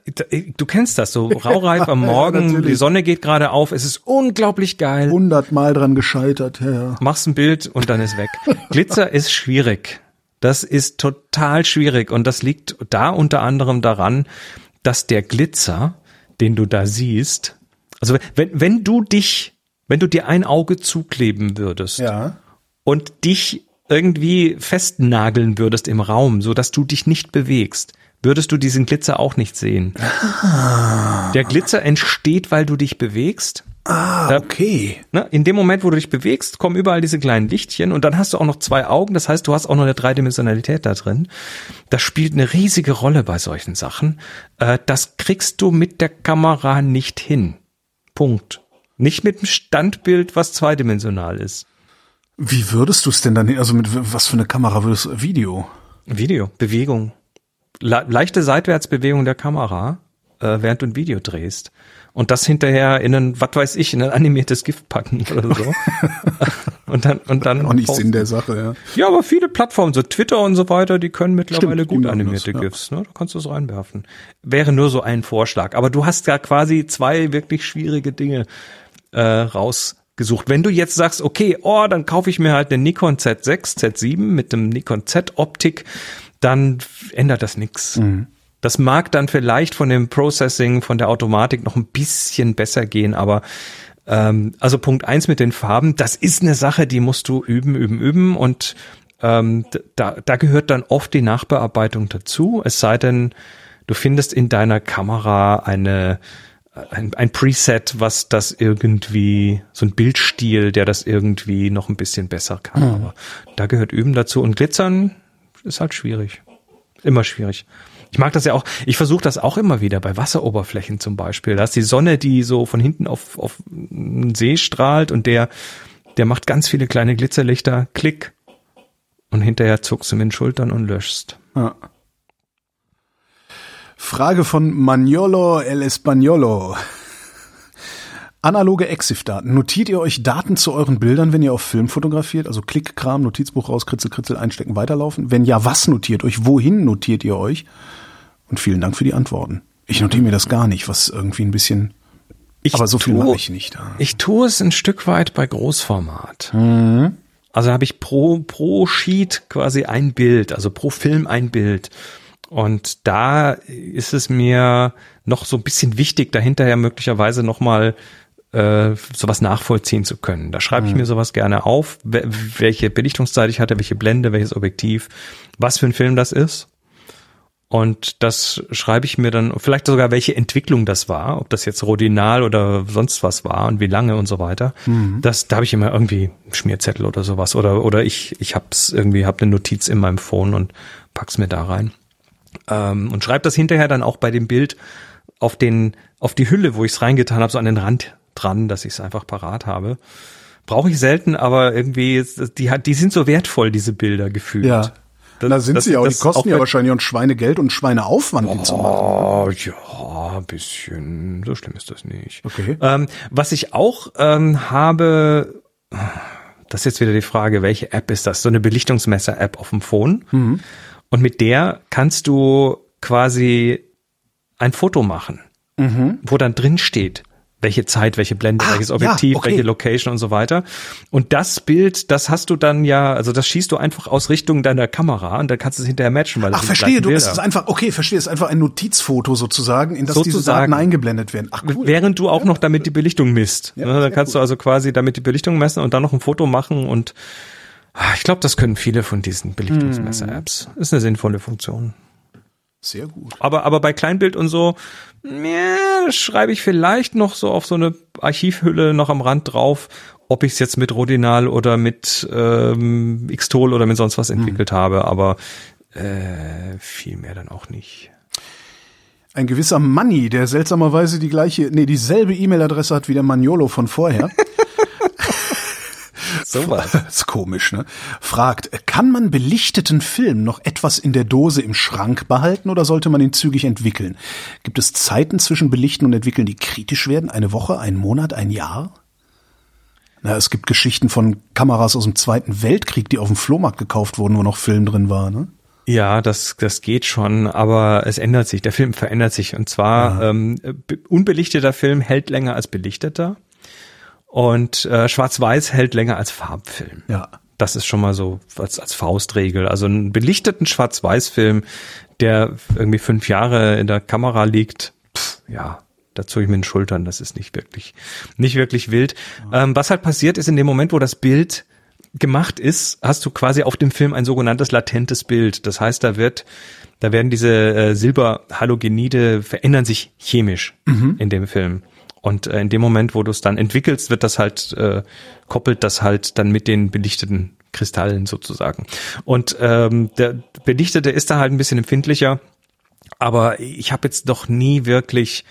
du kennst das so, raureif am Morgen, ja, die Sonne geht gerade auf, es ist unglaublich geil. Hundertmal dran gescheitert, ja. Machst ein Bild und dann ist weg. Glitzer ist schwierig. Das ist total schwierig und das liegt da unter anderem daran, dass der Glitzer, den du da siehst, also wenn, wenn du dich, wenn du dir ein Auge zukleben würdest ja. und dich irgendwie festnageln würdest im Raum, so dass du dich nicht bewegst, würdest du diesen Glitzer auch nicht sehen. Ah. Der Glitzer entsteht, weil du dich bewegst. Ah, okay. Da, ne, in dem Moment, wo du dich bewegst, kommen überall diese kleinen Lichtchen und dann hast du auch noch zwei Augen. Das heißt, du hast auch noch eine Dreidimensionalität da drin. Das spielt eine riesige Rolle bei solchen Sachen. Äh, das kriegst du mit der Kamera nicht hin. Punkt. Nicht mit dem Standbild, was zweidimensional ist. Wie würdest du es denn dann, also mit was für eine Kamera würdest du, Video? Video, Bewegung. Le leichte Seitwärtsbewegung der Kamera, äh, während du ein Video drehst. Und das hinterher in ein, was weiß ich, in ein animiertes Gift packen oder so. und dann, und dann. Auch nicht Sinn der Sache, ja. Ja, aber viele Plattformen, so Twitter und so weiter, die können mittlerweile Stimmt, gut animierte das, ja. GIFs, ne? Da kannst du es reinwerfen. Wäre nur so ein Vorschlag. Aber du hast ja quasi zwei wirklich schwierige Dinge äh, raus gesucht. Wenn du jetzt sagst, okay, oh, dann kaufe ich mir halt eine Nikon Z6, Z7 mit dem Nikon Z Optik, dann ändert das nichts. Mhm. Das mag dann vielleicht von dem Processing, von der Automatik noch ein bisschen besser gehen, aber ähm, also Punkt eins mit den Farben, das ist eine Sache, die musst du üben, üben, üben und ähm, da, da gehört dann oft die Nachbearbeitung dazu, es sei denn, du findest in deiner Kamera eine ein, ein Preset, was das irgendwie, so ein Bildstil, der das irgendwie noch ein bisschen besser kann. Mhm. Aber da gehört Üben dazu. Und Glitzern ist halt schwierig. Immer schwierig. Ich mag das ja auch, ich versuche das auch immer wieder bei Wasseroberflächen zum Beispiel. Da ist die Sonne, die so von hinten auf, auf einen See strahlt und der, der macht ganz viele kleine Glitzerlichter, klick. Und hinterher zuckst du mit den Schultern und löschst. Ja. Frage von Magnolo El Espagnolo. Analoge Exif-Daten. Notiert ihr euch Daten zu euren Bildern, wenn ihr auf Film fotografiert? Also Klick, Kram, Notizbuch raus, Kritzel, Kritzel, einstecken, weiterlaufen? Wenn ja, was notiert euch? Wohin notiert ihr euch? Und vielen Dank für die Antworten. Ich notiere mir das gar nicht, was irgendwie ein bisschen. Ich aber so viel mache ich nicht. Ich tue es ein Stück weit bei Großformat. Mhm. Also habe ich pro, pro Sheet quasi ein Bild, also pro Film ein Bild. Und da ist es mir noch so ein bisschen wichtig, dahinter ja möglicherweise nochmal äh, sowas nachvollziehen zu können. Da schreibe ich mhm. mir sowas gerne auf, welche Belichtungszeit ich hatte, welche Blende, welches Objektiv, was für ein Film das ist. Und das schreibe ich mir dann, vielleicht sogar welche Entwicklung das war, ob das jetzt Rodinal oder sonst was war und wie lange und so weiter. Mhm. Das, da habe ich immer irgendwie einen Schmierzettel oder sowas. Oder, oder ich, ich hab's irgendwie, hab eine Notiz in meinem Phone und pack's mir da rein. Ähm, und schreibe das hinterher dann auch bei dem Bild auf den, auf die Hülle, wo ich es reingetan habe, so an den Rand dran, dass ich es einfach parat habe. Brauche ich selten, aber irgendwie, die, die sind so wertvoll, diese Bilder gefühlt. Ja. Das, da sind das, sie auch, die kosten ja wahrscheinlich auch Schweinegeld und Schweineaufwand, die zu machen. Oh, ja, ein bisschen. So schlimm ist das nicht. Okay. Ähm, was ich auch ähm, habe, das ist jetzt wieder die Frage, welche App ist das? So eine Belichtungsmesser-App auf dem Phone. Mhm. Und mit der kannst du quasi ein Foto machen, mhm. wo dann drin steht, welche Zeit, welche Blende, ah, welches Objektiv, ja, okay. welche Location und so weiter. Und das Bild, das hast du dann ja, also das schießt du einfach aus Richtung deiner Kamera und dann kannst du es hinterher matchen. Weil Ach, verstehe, du, es ist einfach, okay, verstehe, es ist einfach ein Notizfoto sozusagen, in das sozusagen, diese Daten eingeblendet werden. Ach, cool. Während du auch noch damit die Belichtung misst. Ja, ne, dann kannst cool. du also quasi damit die Belichtung messen und dann noch ein Foto machen und ah, ich glaube, das können viele von diesen Belichtungsmesser-Apps. Ist eine sinnvolle Funktion. Sehr gut. Aber, aber bei Kleinbild und so, ja, schreibe ich vielleicht noch so auf so eine Archivhülle noch am Rand drauf, ob ich es jetzt mit Rodinal oder mit ähm, Xtol oder mit sonst was entwickelt hm. habe, aber äh, viel mehr dann auch nicht. Ein gewisser Manni, der seltsamerweise die gleiche, nee, dieselbe E-Mail-Adresse hat wie der Maniolo von vorher. Sowas. Das ist komisch, ne? Fragt, kann man belichteten Film noch etwas in der Dose im Schrank behalten oder sollte man ihn zügig entwickeln? Gibt es Zeiten zwischen Belichten und Entwickeln, die kritisch werden? Eine Woche, ein Monat, ein Jahr? Na, es gibt Geschichten von Kameras aus dem Zweiten Weltkrieg, die auf dem Flohmarkt gekauft wurden, wo noch Film drin war, ne? Ja, das, das geht schon, aber es ändert sich. Der Film verändert sich. Und zwar ähm, be- unbelichteter Film hält länger als belichteter und äh, Schwarz-Weiß hält länger als Farbfilm. Ja. Das ist schon mal so als, als Faustregel. Also einen belichteten Schwarz-Weiß-Film, der irgendwie fünf Jahre in der Kamera liegt, pff, ja, da zog ich mit den Schultern. Das ist nicht wirklich, nicht wirklich wild. Ähm, was halt passiert ist in dem Moment, wo das Bild gemacht ist, hast du quasi auf dem Film ein sogenanntes latentes Bild. Das heißt, da wird, da werden diese äh, Silberhalogenide verändern sich chemisch in dem Film. Und äh, in dem Moment, wo du es dann entwickelst, wird das halt, äh, koppelt das halt dann mit den belichteten Kristallen sozusagen. Und ähm, der Belichtete ist da halt ein bisschen empfindlicher, aber ich habe jetzt doch nie wirklich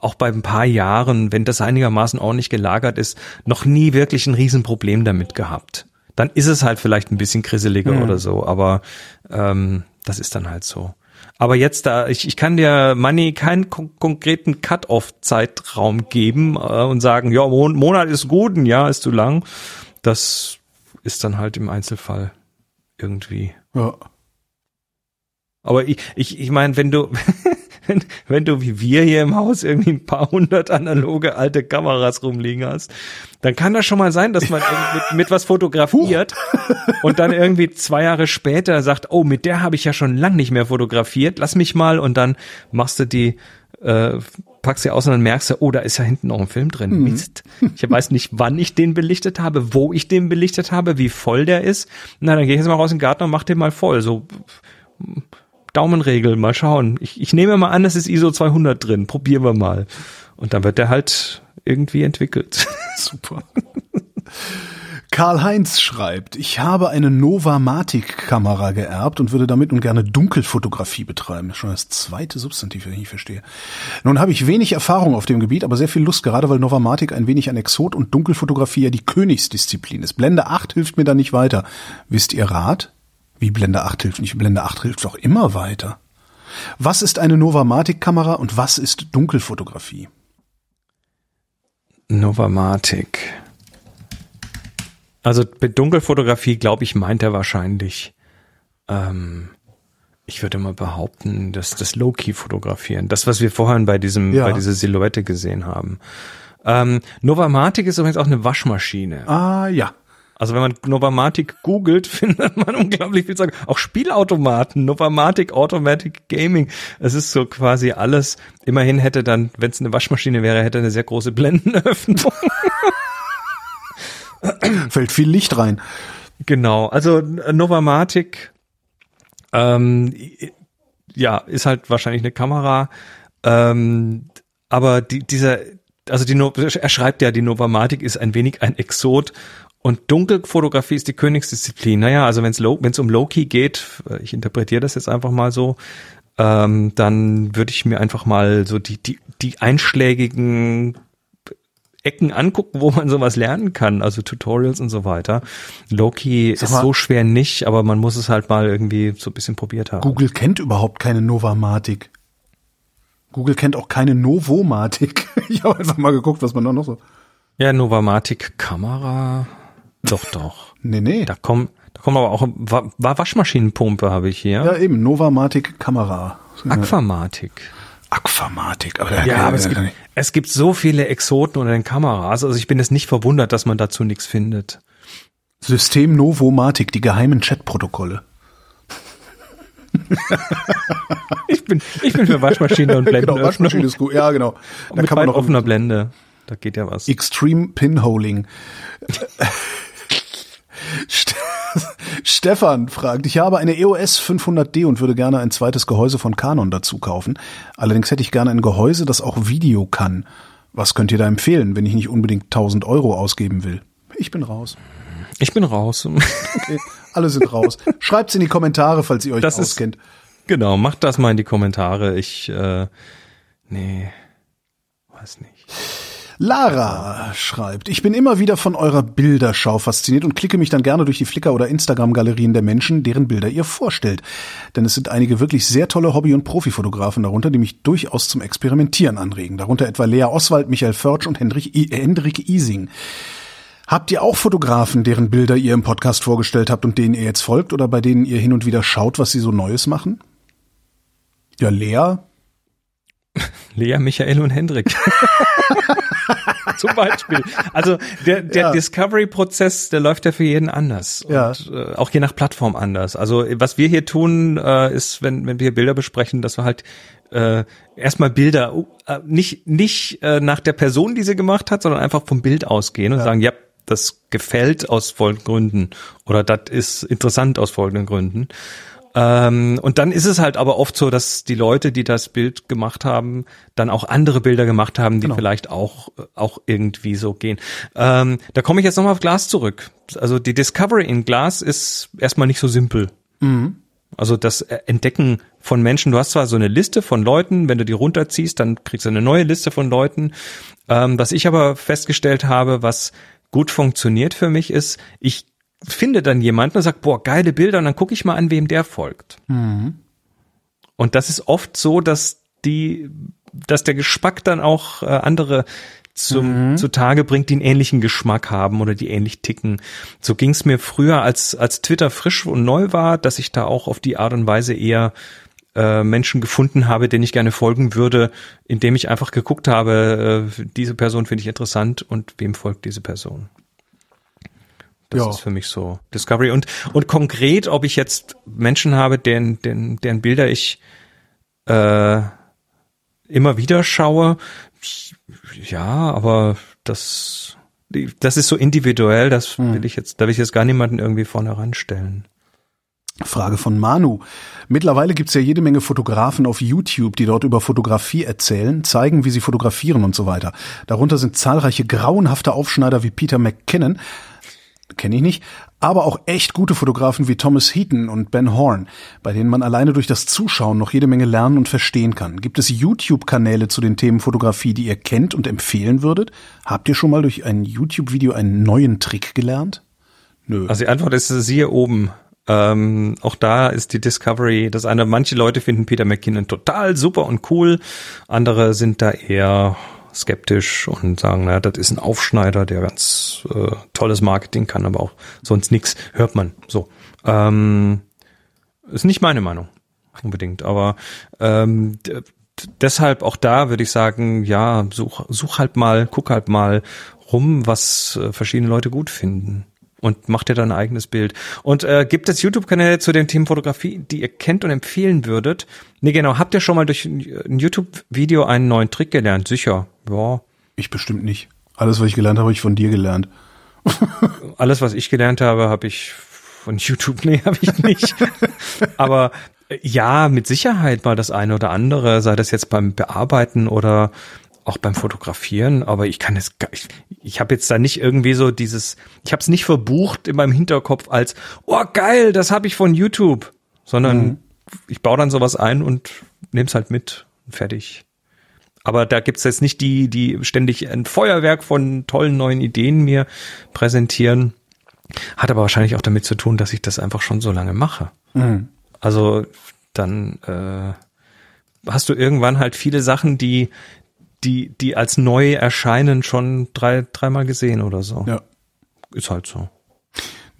auch bei ein paar Jahren, wenn das einigermaßen ordentlich gelagert ist, noch nie wirklich ein Riesenproblem damit gehabt. Dann ist es halt vielleicht ein bisschen grisseliger Mhm. oder so, aber ähm, das ist dann halt so. Aber jetzt da, ich, ich kann dir Money keinen kon konkreten Cut-off-Zeitraum geben äh, und sagen, ja, Mon Monat ist gut, ein Jahr ist zu lang. Das ist dann halt im Einzelfall irgendwie. Ja. Aber ich, ich, ich meine, wenn du, wenn, wenn du wie wir hier im Haus irgendwie ein paar hundert analoge alte Kameras rumliegen hast, dann kann das schon mal sein, dass man irgendwie mit, mit was fotografiert und dann irgendwie zwei Jahre später sagt, oh, mit der habe ich ja schon lang nicht mehr fotografiert, lass mich mal und dann machst du die, äh, packst sie aus und dann merkst du, oh, da ist ja hinten noch ein Film drin. Mist. Ich weiß nicht, wann ich den belichtet habe, wo ich den belichtet habe, wie voll der ist. Na, dann gehe ich jetzt mal raus in den Garten und mach den mal voll. So Daumenregel, mal schauen. Ich, ich nehme mal an, es ist ISO 200 drin. Probieren wir mal. Und dann wird der halt irgendwie entwickelt. Super. Karl-Heinz schreibt, ich habe eine Novamatic-Kamera geerbt und würde damit nun gerne Dunkelfotografie betreiben. Schon das zweite Substantiv, wenn ich nicht verstehe. Nun habe ich wenig Erfahrung auf dem Gebiet, aber sehr viel Lust, gerade weil Novamatic ein wenig ein Exot und Dunkelfotografie ja die Königsdisziplin ist. Blende 8 hilft mir da nicht weiter. Wisst ihr Rat? Wie Blende 8 hilft nicht? Blende 8 hilft doch immer weiter. Was ist eine Novamatic-Kamera und was ist Dunkelfotografie? Novamatic. Also mit Dunkelfotografie, glaube ich, meint er wahrscheinlich, ähm, ich würde mal behaupten, dass das Low-Key-Fotografieren, das, was wir vorhin bei diesem, Ja. bei dieser Silhouette gesehen haben. Ähm, Novamatic ist übrigens auch eine Waschmaschine. Ah, ja. Also wenn man Novamatic googelt, findet man unglaublich viel sagen. Auch Spielautomaten, Novamatic Automatic Gaming. Es ist so quasi alles. Immerhin hätte dann, wenn es eine Waschmaschine wäre, hätte eine sehr große Blendenöffnung. Fällt viel Licht rein. genau. Also äh, Novamatic, ähm, ja, ist halt wahrscheinlich eine Kamera. Ähm, aber die, dieser, also die, er schreibt ja, die Novamatic ist ein wenig ein Exot und Dunkelfotografie ist die Königsdisziplin. Naja, also wenn es wenn es um Low-Key geht, äh, ich interpretiere das jetzt einfach mal so, ähm, dann würde ich mir einfach mal so die, die, die einschlägigen Ecken angucken, wo man sowas lernen kann, also Tutorials und so weiter. Loki Sag ist mal- so schwer nicht, aber man muss es halt mal irgendwie so ein bisschen probiert haben. Google kennt überhaupt keine Novamatic. Google kennt auch keine Novomatic. Ich habe einfach mal geguckt, was man da noch so. Ja, Novamatic Kamera. Doch, doch. Nee, nee. Da kommen, da kommen aber auch, war, war Waschmaschinenpumpe habe ich hier. Ja, eben, Novamatic Kamera. Aquamatic. Aquamatic. Aber Ja, aber es gibt, es gibt so viele Exoten unter den Kameras. Also ich bin jetzt nicht verwundert, dass man dazu nichts findet. System Novomatic, die geheimen Chatprotokolle. Ich bin, ich bin für Waschmaschine und Genau, Blendenöffnung. Waschmaschine ist gut. Ja, genau. Da mit kann man noch offener Blende. Da geht ja was. Extreme Pinholing. St- Stefan fragt, ich habe eine EOS 500D und würde gerne ein zweites Gehäuse von Canon dazu kaufen. Allerdings hätte ich gerne ein Gehäuse, das auch Video kann. Was könnt ihr da empfehlen, wenn ich nicht unbedingt 1000 Euro ausgeben will? Ich bin raus. Ich bin raus. Okay, alle sind raus. Schreibt's in die Kommentare, falls ihr euch Das ist- auskennt. Genau, macht das mal in die Kommentare. Ich, äh, nee, weiß nicht. Lara schreibt, ich bin immer wieder von eurer Bilderschau fasziniert und klicke mich dann gerne durch die Flickr- oder Instagram-Galerien der Menschen, deren Bilder ihr vorstellt. Denn es sind einige wirklich sehr tolle Hobby- und Profifotografen darunter, die mich durchaus zum Experimentieren anregen. Darunter etwa Lea Oswald, Michael Förtsch und Hendrik, I Hendrik Ising. Habt ihr auch Fotografen, deren Bilder ihr im Podcast vorgestellt habt und denen ihr jetzt folgt oder bei denen ihr hin und wieder schaut, was sie so Neues machen? Ja, Lea. Lea, Michael und Hendrik. Zum Beispiel. Also der, der Ja. Discovery-Prozess, der läuft ja für jeden anders. Und Ja. äh, auch je nach Plattform anders. Also was wir hier tun, äh, ist, wenn, wenn wir Bilder besprechen, dass wir halt äh, erstmal Bilder uh, äh, nicht, nicht äh, nach der Person, die sie gemacht hat, sondern einfach vom Bild ausgehen und sagen, ja, das gefällt aus folgenden Gründen oder das ist interessant aus folgenden Gründen. Ähm, und dann ist es halt aber oft so, dass die Leute, die das Bild gemacht haben, dann auch andere Bilder gemacht haben, die Genau. vielleicht auch, auch irgendwie so gehen. Ähm, da komme ich jetzt nochmal auf Glas zurück. Also die Discovery in Glas ist erstmal nicht so simpel. Also das Entdecken von Menschen, du hast zwar so eine Liste von Leuten, wenn du die runterziehst, dann kriegst du eine neue Liste von Leuten. Ähm, was ich aber festgestellt habe, was gut funktioniert für mich ist, ich finde dann jemanden und sag, boah, geile Bilder, und dann gucke ich mal an, wem der folgt. Und das ist oft so, dass die, dass der Geschmack dann auch äh, andere zum, zutage bringt, die einen ähnlichen Geschmack haben oder die ähnlich ticken. So ging es mir früher, als, als Twitter frisch und neu war, dass ich da auch auf die Art und Weise eher äh, Menschen gefunden habe, denen ich gerne folgen würde, indem ich einfach geguckt habe, äh, diese Person finde ich interessant und wem folgt diese Person. Das Ja. ist für mich so Discovery. Und, und konkret, ob ich jetzt Menschen habe, deren, deren, deren Bilder ich äh, immer wieder schaue, ja, aber das, das ist so individuell, das will ich jetzt, da will ich jetzt gar niemanden irgendwie vorne ranstellen. Frage von Manu. Mittlerweile gibt's ja jede Menge Fotografen auf YouTube, die dort über Fotografie erzählen, zeigen, wie sie fotografieren und so weiter. Darunter sind zahlreiche grauenhafte Aufschneider wie Peter McKinnon, kenne ich nicht, aber auch echt gute Fotografen wie Thomas Heaton und Ben Horn, bei denen man alleine durch das Zuschauen noch jede Menge lernen und verstehen kann. Gibt es YouTube-Kanäle zu den Themen Fotografie, die ihr kennt und empfehlen würdet? Habt ihr schon mal durch ein YouTube-Video einen neuen Trick gelernt? Nö. Also die Antwort ist siehe oben. Ähm, auch da ist die Discovery das eine. Manche Leute finden Peter McKinnon total super und cool. Andere sind da eher skeptisch und sagen, na, das ist ein Aufschneider, der ganz äh, tolles Marketing kann, aber auch sonst nix hört man. So. Ähm, ist nicht meine Meinung unbedingt, aber ähm, deshalb auch da würde ich sagen, ja, such, such halt mal, guck halt mal rum, was äh, verschiedene Leute gut finden und mach dir dein eigenes Bild. Und äh, gibt es YouTube-Kanäle zu dem Thema Fotografie, die ihr kennt und empfehlen würdet? Nee, genau. Habt ihr schon mal durch ein ein YouTube-Video einen neuen Trick gelernt? Sicher. Ja. Ich bestimmt nicht. Alles, was ich gelernt habe, habe ich von dir gelernt. Alles, was ich gelernt habe, habe ich von YouTube. Nee, habe ich nicht. Aber äh, ja, mit Sicherheit mal das eine oder andere, sei das jetzt beim Bearbeiten oder auch beim Fotografieren, aber ich kann es ich, ich habe jetzt da nicht irgendwie so dieses ich habe es nicht verbucht in meinem Hinterkopf als oh geil, das habe ich von YouTube, sondern ich baue dann sowas ein und nehme es halt mit und fertig. Aber da gibt's jetzt nicht die, die ständig ein Feuerwerk von tollen neuen Ideen mir präsentieren. Hat aber wahrscheinlich auch damit zu tun, dass ich das einfach schon so lange mache. Also dann äh, hast du irgendwann halt viele Sachen, die, die, die als neu erscheinen, schon drei, dreimal gesehen oder so. Ja. Ist halt so.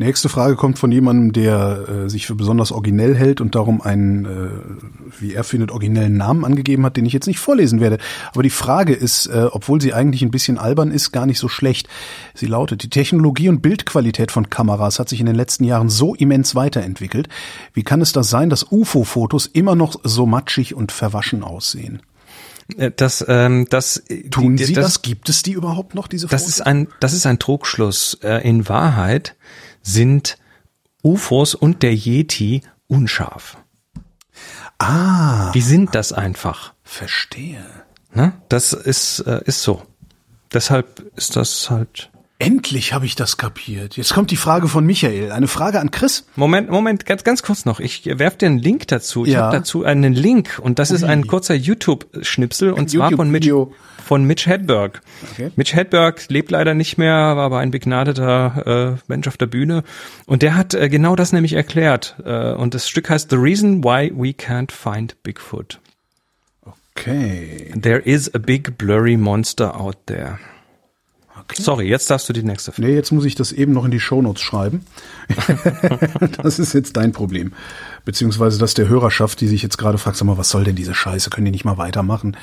Nächste Frage kommt von jemandem, der äh, sich für besonders originell hält und darum einen, äh, wie er findet, originellen Namen angegeben hat, den ich jetzt nicht vorlesen werde. Aber die Frage ist, äh, obwohl sie eigentlich ein bisschen albern ist, gar nicht so schlecht. Sie lautet, die Technologie und Bildqualität von Kameras hat sich in den letzten Jahren so immens weiterentwickelt. Wie kann es das sein, dass UFO-Fotos immer noch so matschig und verwaschen aussehen? Äh, Das, ähm, das, Tun die- Sie das? Gibt es die überhaupt noch, diese Das Fotos? ist ein, das ist ein Trugschluss. Äh, In Wahrheit sind UFOs und der Yeti unscharf. ah, Die sind das einfach. verstehe. Ne? Das ist, äh, ist so. Deshalb ist das halt Endlich habe ich das kapiert. Jetzt kommt die Frage von Michael. Eine Frage an Chris. Moment, Moment, ganz, ganz kurz noch. Ich werf dir einen Link dazu. Ich Ja. habe dazu einen Link und das ist ein kurzer YouTube-Schnipsel und zwar von Mitch, von Mitch Hedberg. Okay. Mitch Hedberg lebt leider nicht mehr, war aber ein begnadeter äh, Mensch auf der Bühne und der hat äh, genau das nämlich erklärt. Äh, und das Stück heißt The Reason Why We Can't Find Bigfoot. Okay. There is a big blurry monster out there. Okay. Sorry, jetzt darfst du die nächste. Frage. Nee, jetzt muss ich das eben noch in die Shownotes schreiben. das ist jetzt dein Problem. Beziehungsweise das der Hörerschaft, die sich jetzt gerade fragt, sag mal, was soll denn diese Scheiße? Können die nicht mal weitermachen?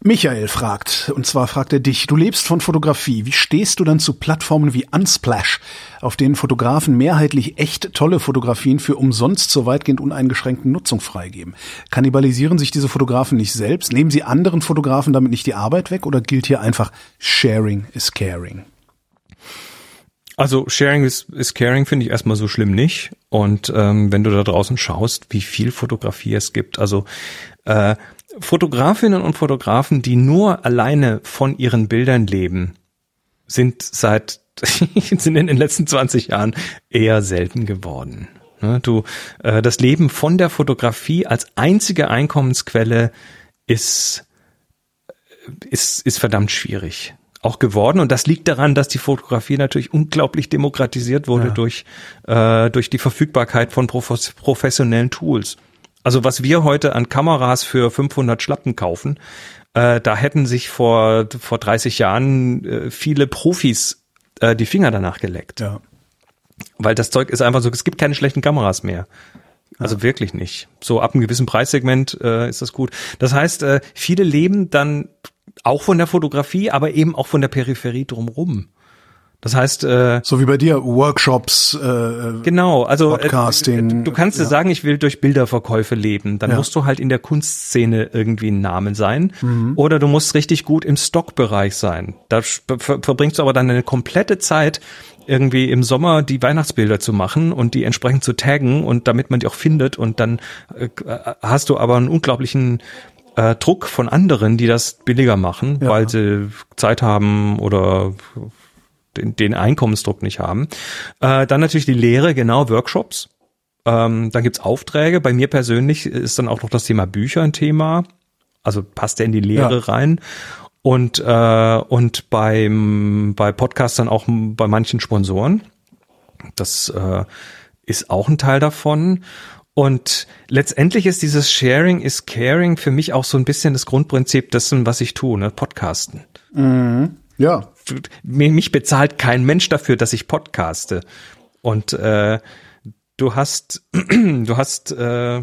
Michael fragt, und zwar fragt er dich, du lebst von Fotografie. Wie stehst du dann zu Plattformen wie Unsplash, auf denen Fotografen mehrheitlich echt tolle Fotografien für umsonst zur weitgehend uneingeschränkten Nutzung freigeben? Kannibalisieren sich diese Fotografen nicht selbst? Nehmen sie anderen Fotografen damit nicht die Arbeit weg? Oder gilt hier einfach Sharing is caring? Also Sharing is, is Caring finde ich erstmal so schlimm nicht. Und ähm, wenn du da draußen schaust, wie viel Fotografie es gibt, also äh, Fotografinnen und Fotografen, die nur alleine von ihren Bildern leben, sind seit sind in den letzten 20 Jahren eher selten geworden. Ne, Du, äh, das Leben von der Fotografie als einzige Einkommensquelle ist ist, ist verdammt schwierig auch geworden. Und das liegt daran, dass die Fotografie natürlich unglaublich demokratisiert wurde Ja. durch, äh, durch die Verfügbarkeit von profes- professionellen Tools. Also was wir heute an Kameras für 500 Schlappen kaufen, äh, da hätten sich vor, vor 30 Jahren äh, viele Profis äh, die Finger danach geleckt. Ja. Weil das Zeug ist einfach so, es gibt keine schlechten Kameras mehr. Also wirklich nicht. So ab einem gewissen Preissegment äh, ist das gut. Das heißt, äh, viele leben dann auch von der Fotografie, aber eben auch von der Peripherie drumrum. Das heißt, äh, So wie bei dir, Workshops, äh, genau, also äh, Podcasting, du kannst dir ja. sagen, ich will durch Bilderverkäufe leben. Dann Ja. musst du halt in der Kunstszene irgendwie ein Name sein. Oder du musst richtig gut im Stockbereich sein. Da ver ver- verbringst du aber dann eine komplette Zeit, irgendwie im Sommer die Weihnachtsbilder zu machen und die entsprechend zu taggen und damit man die auch findet und dann äh, hast du aber einen unglaublichen äh, Druck von anderen, die das billiger machen, Ja. weil sie Zeit haben oder den, den Einkommensdruck nicht haben. Äh, dann natürlich die Lehre, genau, Workshops. Ähm, dann gibt's Aufträge. Bei mir persönlich ist dann auch noch das Thema Bücher ein Thema. Also passt der in die Lehre Ja. rein. Und, äh, und beim, bei Podcastern auch bei manchen Sponsoren. Das äh, ist auch ein Teil davon. Und letztendlich ist dieses Sharing is Caring für mich auch so ein bisschen das Grundprinzip dessen, was ich tue, ne? Podcasten ja, mir- mich bezahlt kein Mensch dafür, dass ich podcaste. Und äh, du hast, du hast, äh,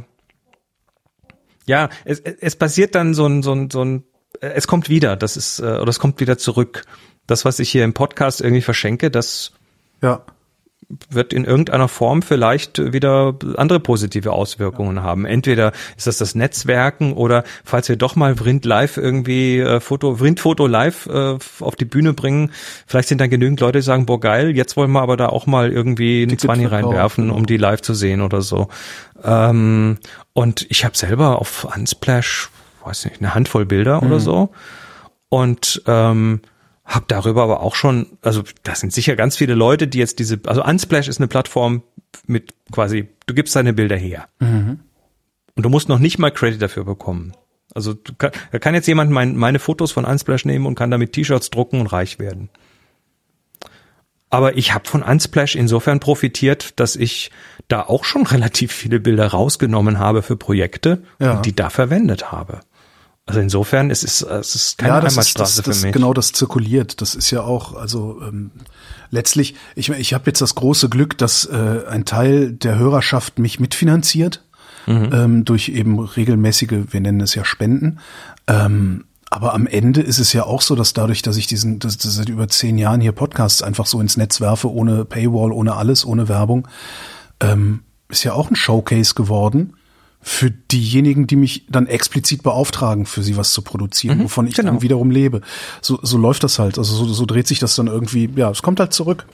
ja, es, es passiert dann so ein, so ein, so ein, äh, es kommt wieder, das ist, äh, oder es kommt wieder zurück. Das, was ich hier im Podcast irgendwie verschenke, das ja. Wird in irgendeiner Form vielleicht wieder andere positive Auswirkungen haben. Entweder ist das das Netzwerken oder falls wir doch mal Vrind Live irgendwie äh, Foto, Vrind Foto Live äh, auf die Bühne bringen, vielleicht sind dann genügend Leute, die sagen, boah geil, jetzt wollen wir aber da auch mal irgendwie einen Ticket Zwanni reinwerfen, um die live zu sehen oder so. Ähm, und ich habe selber auf Unsplash, weiß nicht, eine Handvoll Bilder oder so und ähm, habe darüber aber auch schon, also das sind sicher ganz viele Leute, die jetzt diese, also Unsplash ist eine Plattform mit quasi, du gibst deine Bilder her und du musst noch nicht mal Credit dafür bekommen. Also du kann, da kann jetzt jemand mein, meine Fotos von Unsplash nehmen und kann damit T-Shirts drucken und reich werden. Aber ich habe von Unsplash insofern profitiert, dass ich da auch schon relativ viele Bilder rausgenommen habe für Projekte Ja. und die da verwendet habe. Also insofern es ist es ist keine ja, das ist Einbahnstraße das, das für mich. genau das zirkuliert. Das ist ja auch, also ähm, letztlich, ich, ich habe jetzt das große Glück, dass äh, ein Teil der Hörerschaft mich mitfinanziert ähm, durch eben regelmäßige, wir nennen es ja Spenden. Ähm, aber am Ende ist es ja auch so, dass dadurch, dass ich diesen, dass, dass seit über zehn Jahren hier Podcasts einfach so ins Netz werfe, ohne Paywall, ohne alles, ohne Werbung, ähm, ist ja auch ein Showcase geworden für diejenigen, die mich dann explizit beauftragen, für sie was zu produzieren, wovon ich genau. dann wiederum lebe. So, so läuft das halt. Also so, so dreht sich das dann irgendwie, ja, es kommt halt zurück.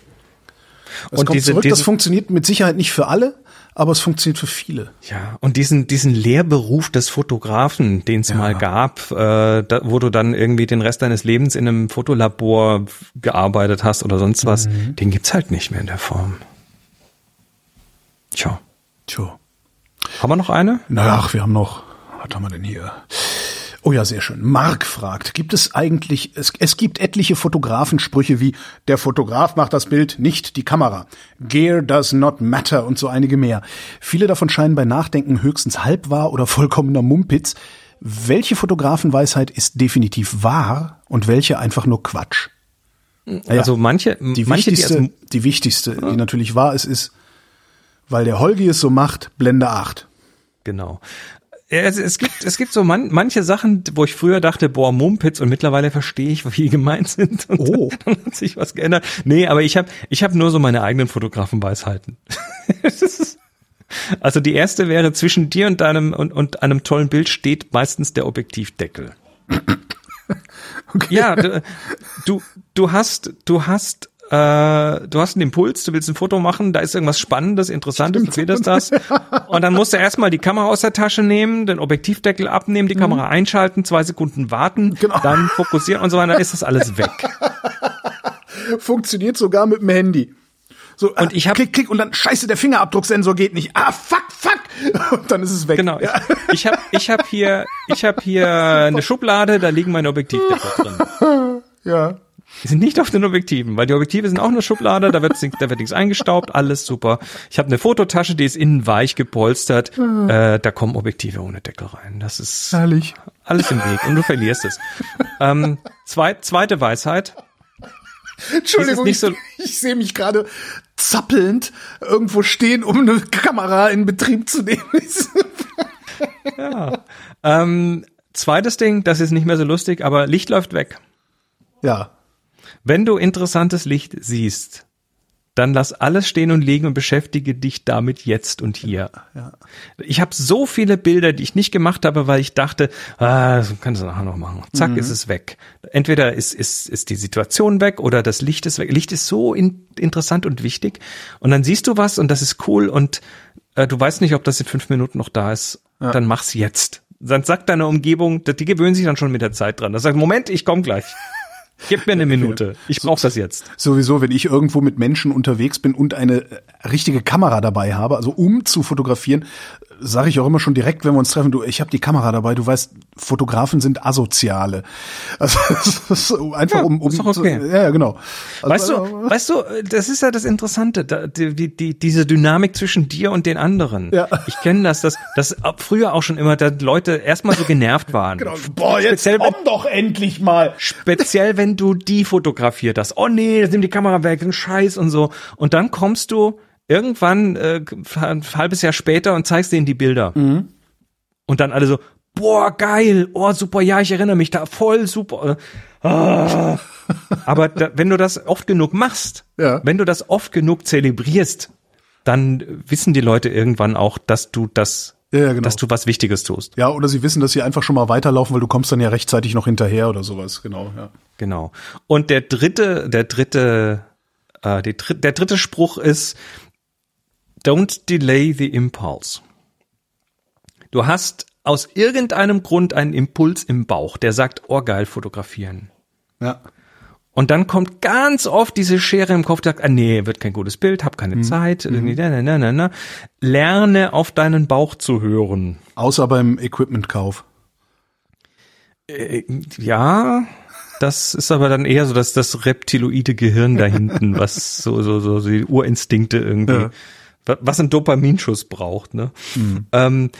Es Und kommt diese- zurück, das diese- funktioniert mit Sicherheit nicht für alle, aber es funktioniert für viele. Ja, und diesen, diesen Lehrberuf des Fotografen, den es mal gab, äh, da, wo du dann irgendwie den Rest deines Lebens in einem Fotolabor gearbeitet hast oder sonst was, den gibt's halt nicht mehr in der Form. Tja. Tja. Haben wir noch eine? Na, ach, wir haben noch, was haben wir denn hier? Oh ja, sehr schön. Mark fragt, gibt es eigentlich, es, es gibt etliche Fotografensprüche wie, der Fotograf macht das Bild, nicht die Kamera. Gear does not matter und so einige mehr. Viele davon scheinen bei Nachdenken höchstens halb wahr oder vollkommener Mumpitz. Welche Fotografenweisheit ist definitiv wahr und welche einfach nur Quatsch? Naja, Also manche, die manche, die wichtigste, als, die wichtigste, die natürlich wahr ist, ist, weil der Holgi es so macht, Blende 8. genau. Es, es gibt, es gibt so man, manche Sachen, wo ich früher dachte, boah, Mumpitz und mittlerweile verstehe ich, wie die gemeint sind. Und Oh. dann, hat sich was geändert. Nee, aber ich habe ich hab nur so meine eigenen Fotografenweisheiten. Also die erste wäre, zwischen dir und deinem und, und einem tollen Bild steht meistens der Objektivdeckel. Ja, du, du, du hast, du hast, äh, du hast einen Impuls, du willst ein Foto machen, da ist irgendwas Spannendes, Interessantes, du findest das. Und dann musst du erstmal die Kamera aus der Tasche nehmen, den Objektivdeckel abnehmen, die Kamera einschalten, zwei Sekunden warten, Genau. dann fokussieren und so weiter, dann ist das alles weg. Funktioniert sogar mit dem Handy. So, Und ich hab- klick, klick und dann scheiße, der Fingerabdrucksensor geht nicht. Ah, fuck, fuck. Und dann ist es weg. Genau. Ich habe ich hab hier, ich habe hier eine Schublade, da liegen meine Objektivdeckel drin. Ja. Die sind nicht auf den Objektiven, weil die Objektive sind auch eine Schublade, da wird, da wird nichts eingestaubt, alles super. Ich habe eine Fototasche, die ist innen weich gepolstert, äh, da kommen Objektive ohne Deckel rein. Das ist Herrlich. alles im Weg und du verlierst es. Ähm, zwei, zweite Weisheit. Entschuldigung, nicht so- ich, ich sehe mich gerade zappelnd irgendwo stehen, um eine Kamera in Betrieb zu nehmen. Ja. Ähm, zweites Ding, das ist nicht mehr so lustig, aber Licht läuft weg. ja. Wenn du interessantes Licht siehst, dann lass alles stehen und liegen und beschäftige dich damit jetzt und hier. Ja. Ich habe so viele Bilder, die ich nicht gemacht habe, weil ich dachte, ah, das kannst du nachher noch machen. Zack, ist es weg. Entweder ist, ist, ist die Situation weg oder das Licht ist weg. Licht ist so in, interessant und wichtig. Und dann siehst du was und das ist cool und äh, du weißt nicht, ob das in fünf Minuten noch da ist. Dann mach's jetzt. Dann sagt deine Umgebung, die gewöhnen sich dann schon mit der Zeit dran. Das sagt, Moment, ich komm gleich. Gib mir eine Minute. Ich brauch das jetzt. Sowieso, wenn ich irgendwo mit Menschen unterwegs bin und eine richtige Kamera dabei habe, also um zu fotografieren, sage ich auch immer schon direkt, wenn wir uns treffen, du, ich habe die Kamera dabei, du weißt, Fotografen sind asoziale. Also das ist so einfach Ja, um, um ist okay. zu, ja, ja, genau. Also, Weißt du, weißt du, das ist ja das Interessante, da, die, die, die, diese Dynamik zwischen dir und den anderen. Ja. Ich kenne das, dass das ab früher auch schon immer, da Leute erstmal so genervt waren. Genau. Boah, jetzt speziell, wenn, komm doch endlich mal. speziell wenn du die fotografiert hast. Oh nee, nimm die Kamera weg, ein Scheiß und so. Und dann kommst du irgendwann äh, ein halbes Jahr später und zeigst denen die Bilder. Mhm. Und dann alle so, boah, geil, oh super, ja, ich erinnere mich da, voll super. Ah. Aber da, wenn du das oft genug machst, Ja. wenn du das oft genug zelebrierst, dann wissen die Leute irgendwann auch, dass du das, Ja, ja, genau. dass du was Wichtiges tust. Ja, oder sie wissen, dass sie einfach schon mal weiterlaufen, weil du kommst dann ja rechtzeitig noch hinterher oder sowas. Genau, ja. Genau. Und der dritte, der dritte, äh, die, der dritte Spruch ist, don't delay the impulse. Du hast aus irgendeinem Grund einen Impuls im Bauch, der sagt, oh geil, fotografieren. Ja. Und dann kommt ganz oft diese Schere im Kopf, die sagt, ah, nee, wird kein gutes Bild, hab keine Zeit, irgendwie, na, na, na, na, na. Lerne auf deinen Bauch zu hören. Außer beim Equipmentkauf. Äh, ja, das ist aber dann eher so das, das reptiloide Gehirn da hinten, was so, so, so die Urinstinkte irgendwie, Ja. Wa- was ein Dopaminschuss braucht, ne? Ähm,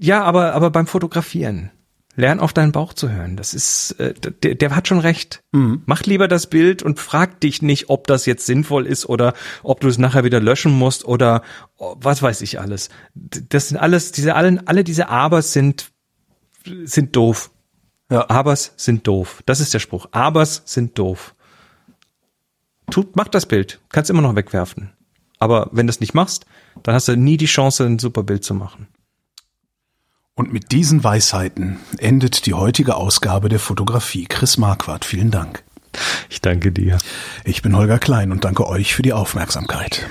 ja, aber, aber beim Fotografieren. Lern auf deinen Bauch zu hören. Das ist, äh, der, der hat schon recht. Mach lieber das Bild und frag dich nicht, ob das jetzt sinnvoll ist oder ob du es nachher wieder löschen musst oder was weiß ich alles. Das sind alles, diese allen, alle diese Abers sind, sind doof. Ja. Abers sind doof. Das ist der Spruch. Abers sind doof. Tut, mach das Bild. Kannst immer noch wegwerfen. Aber wenn du es nicht machst, dann hast du nie die Chance, ein super Bild zu machen. Und mit diesen Weisheiten endet die heutige Ausgabe der Fotografie. Chris Marquardt, vielen Dank. Ich danke dir. Ich bin Holger Klein und danke euch für die Aufmerksamkeit.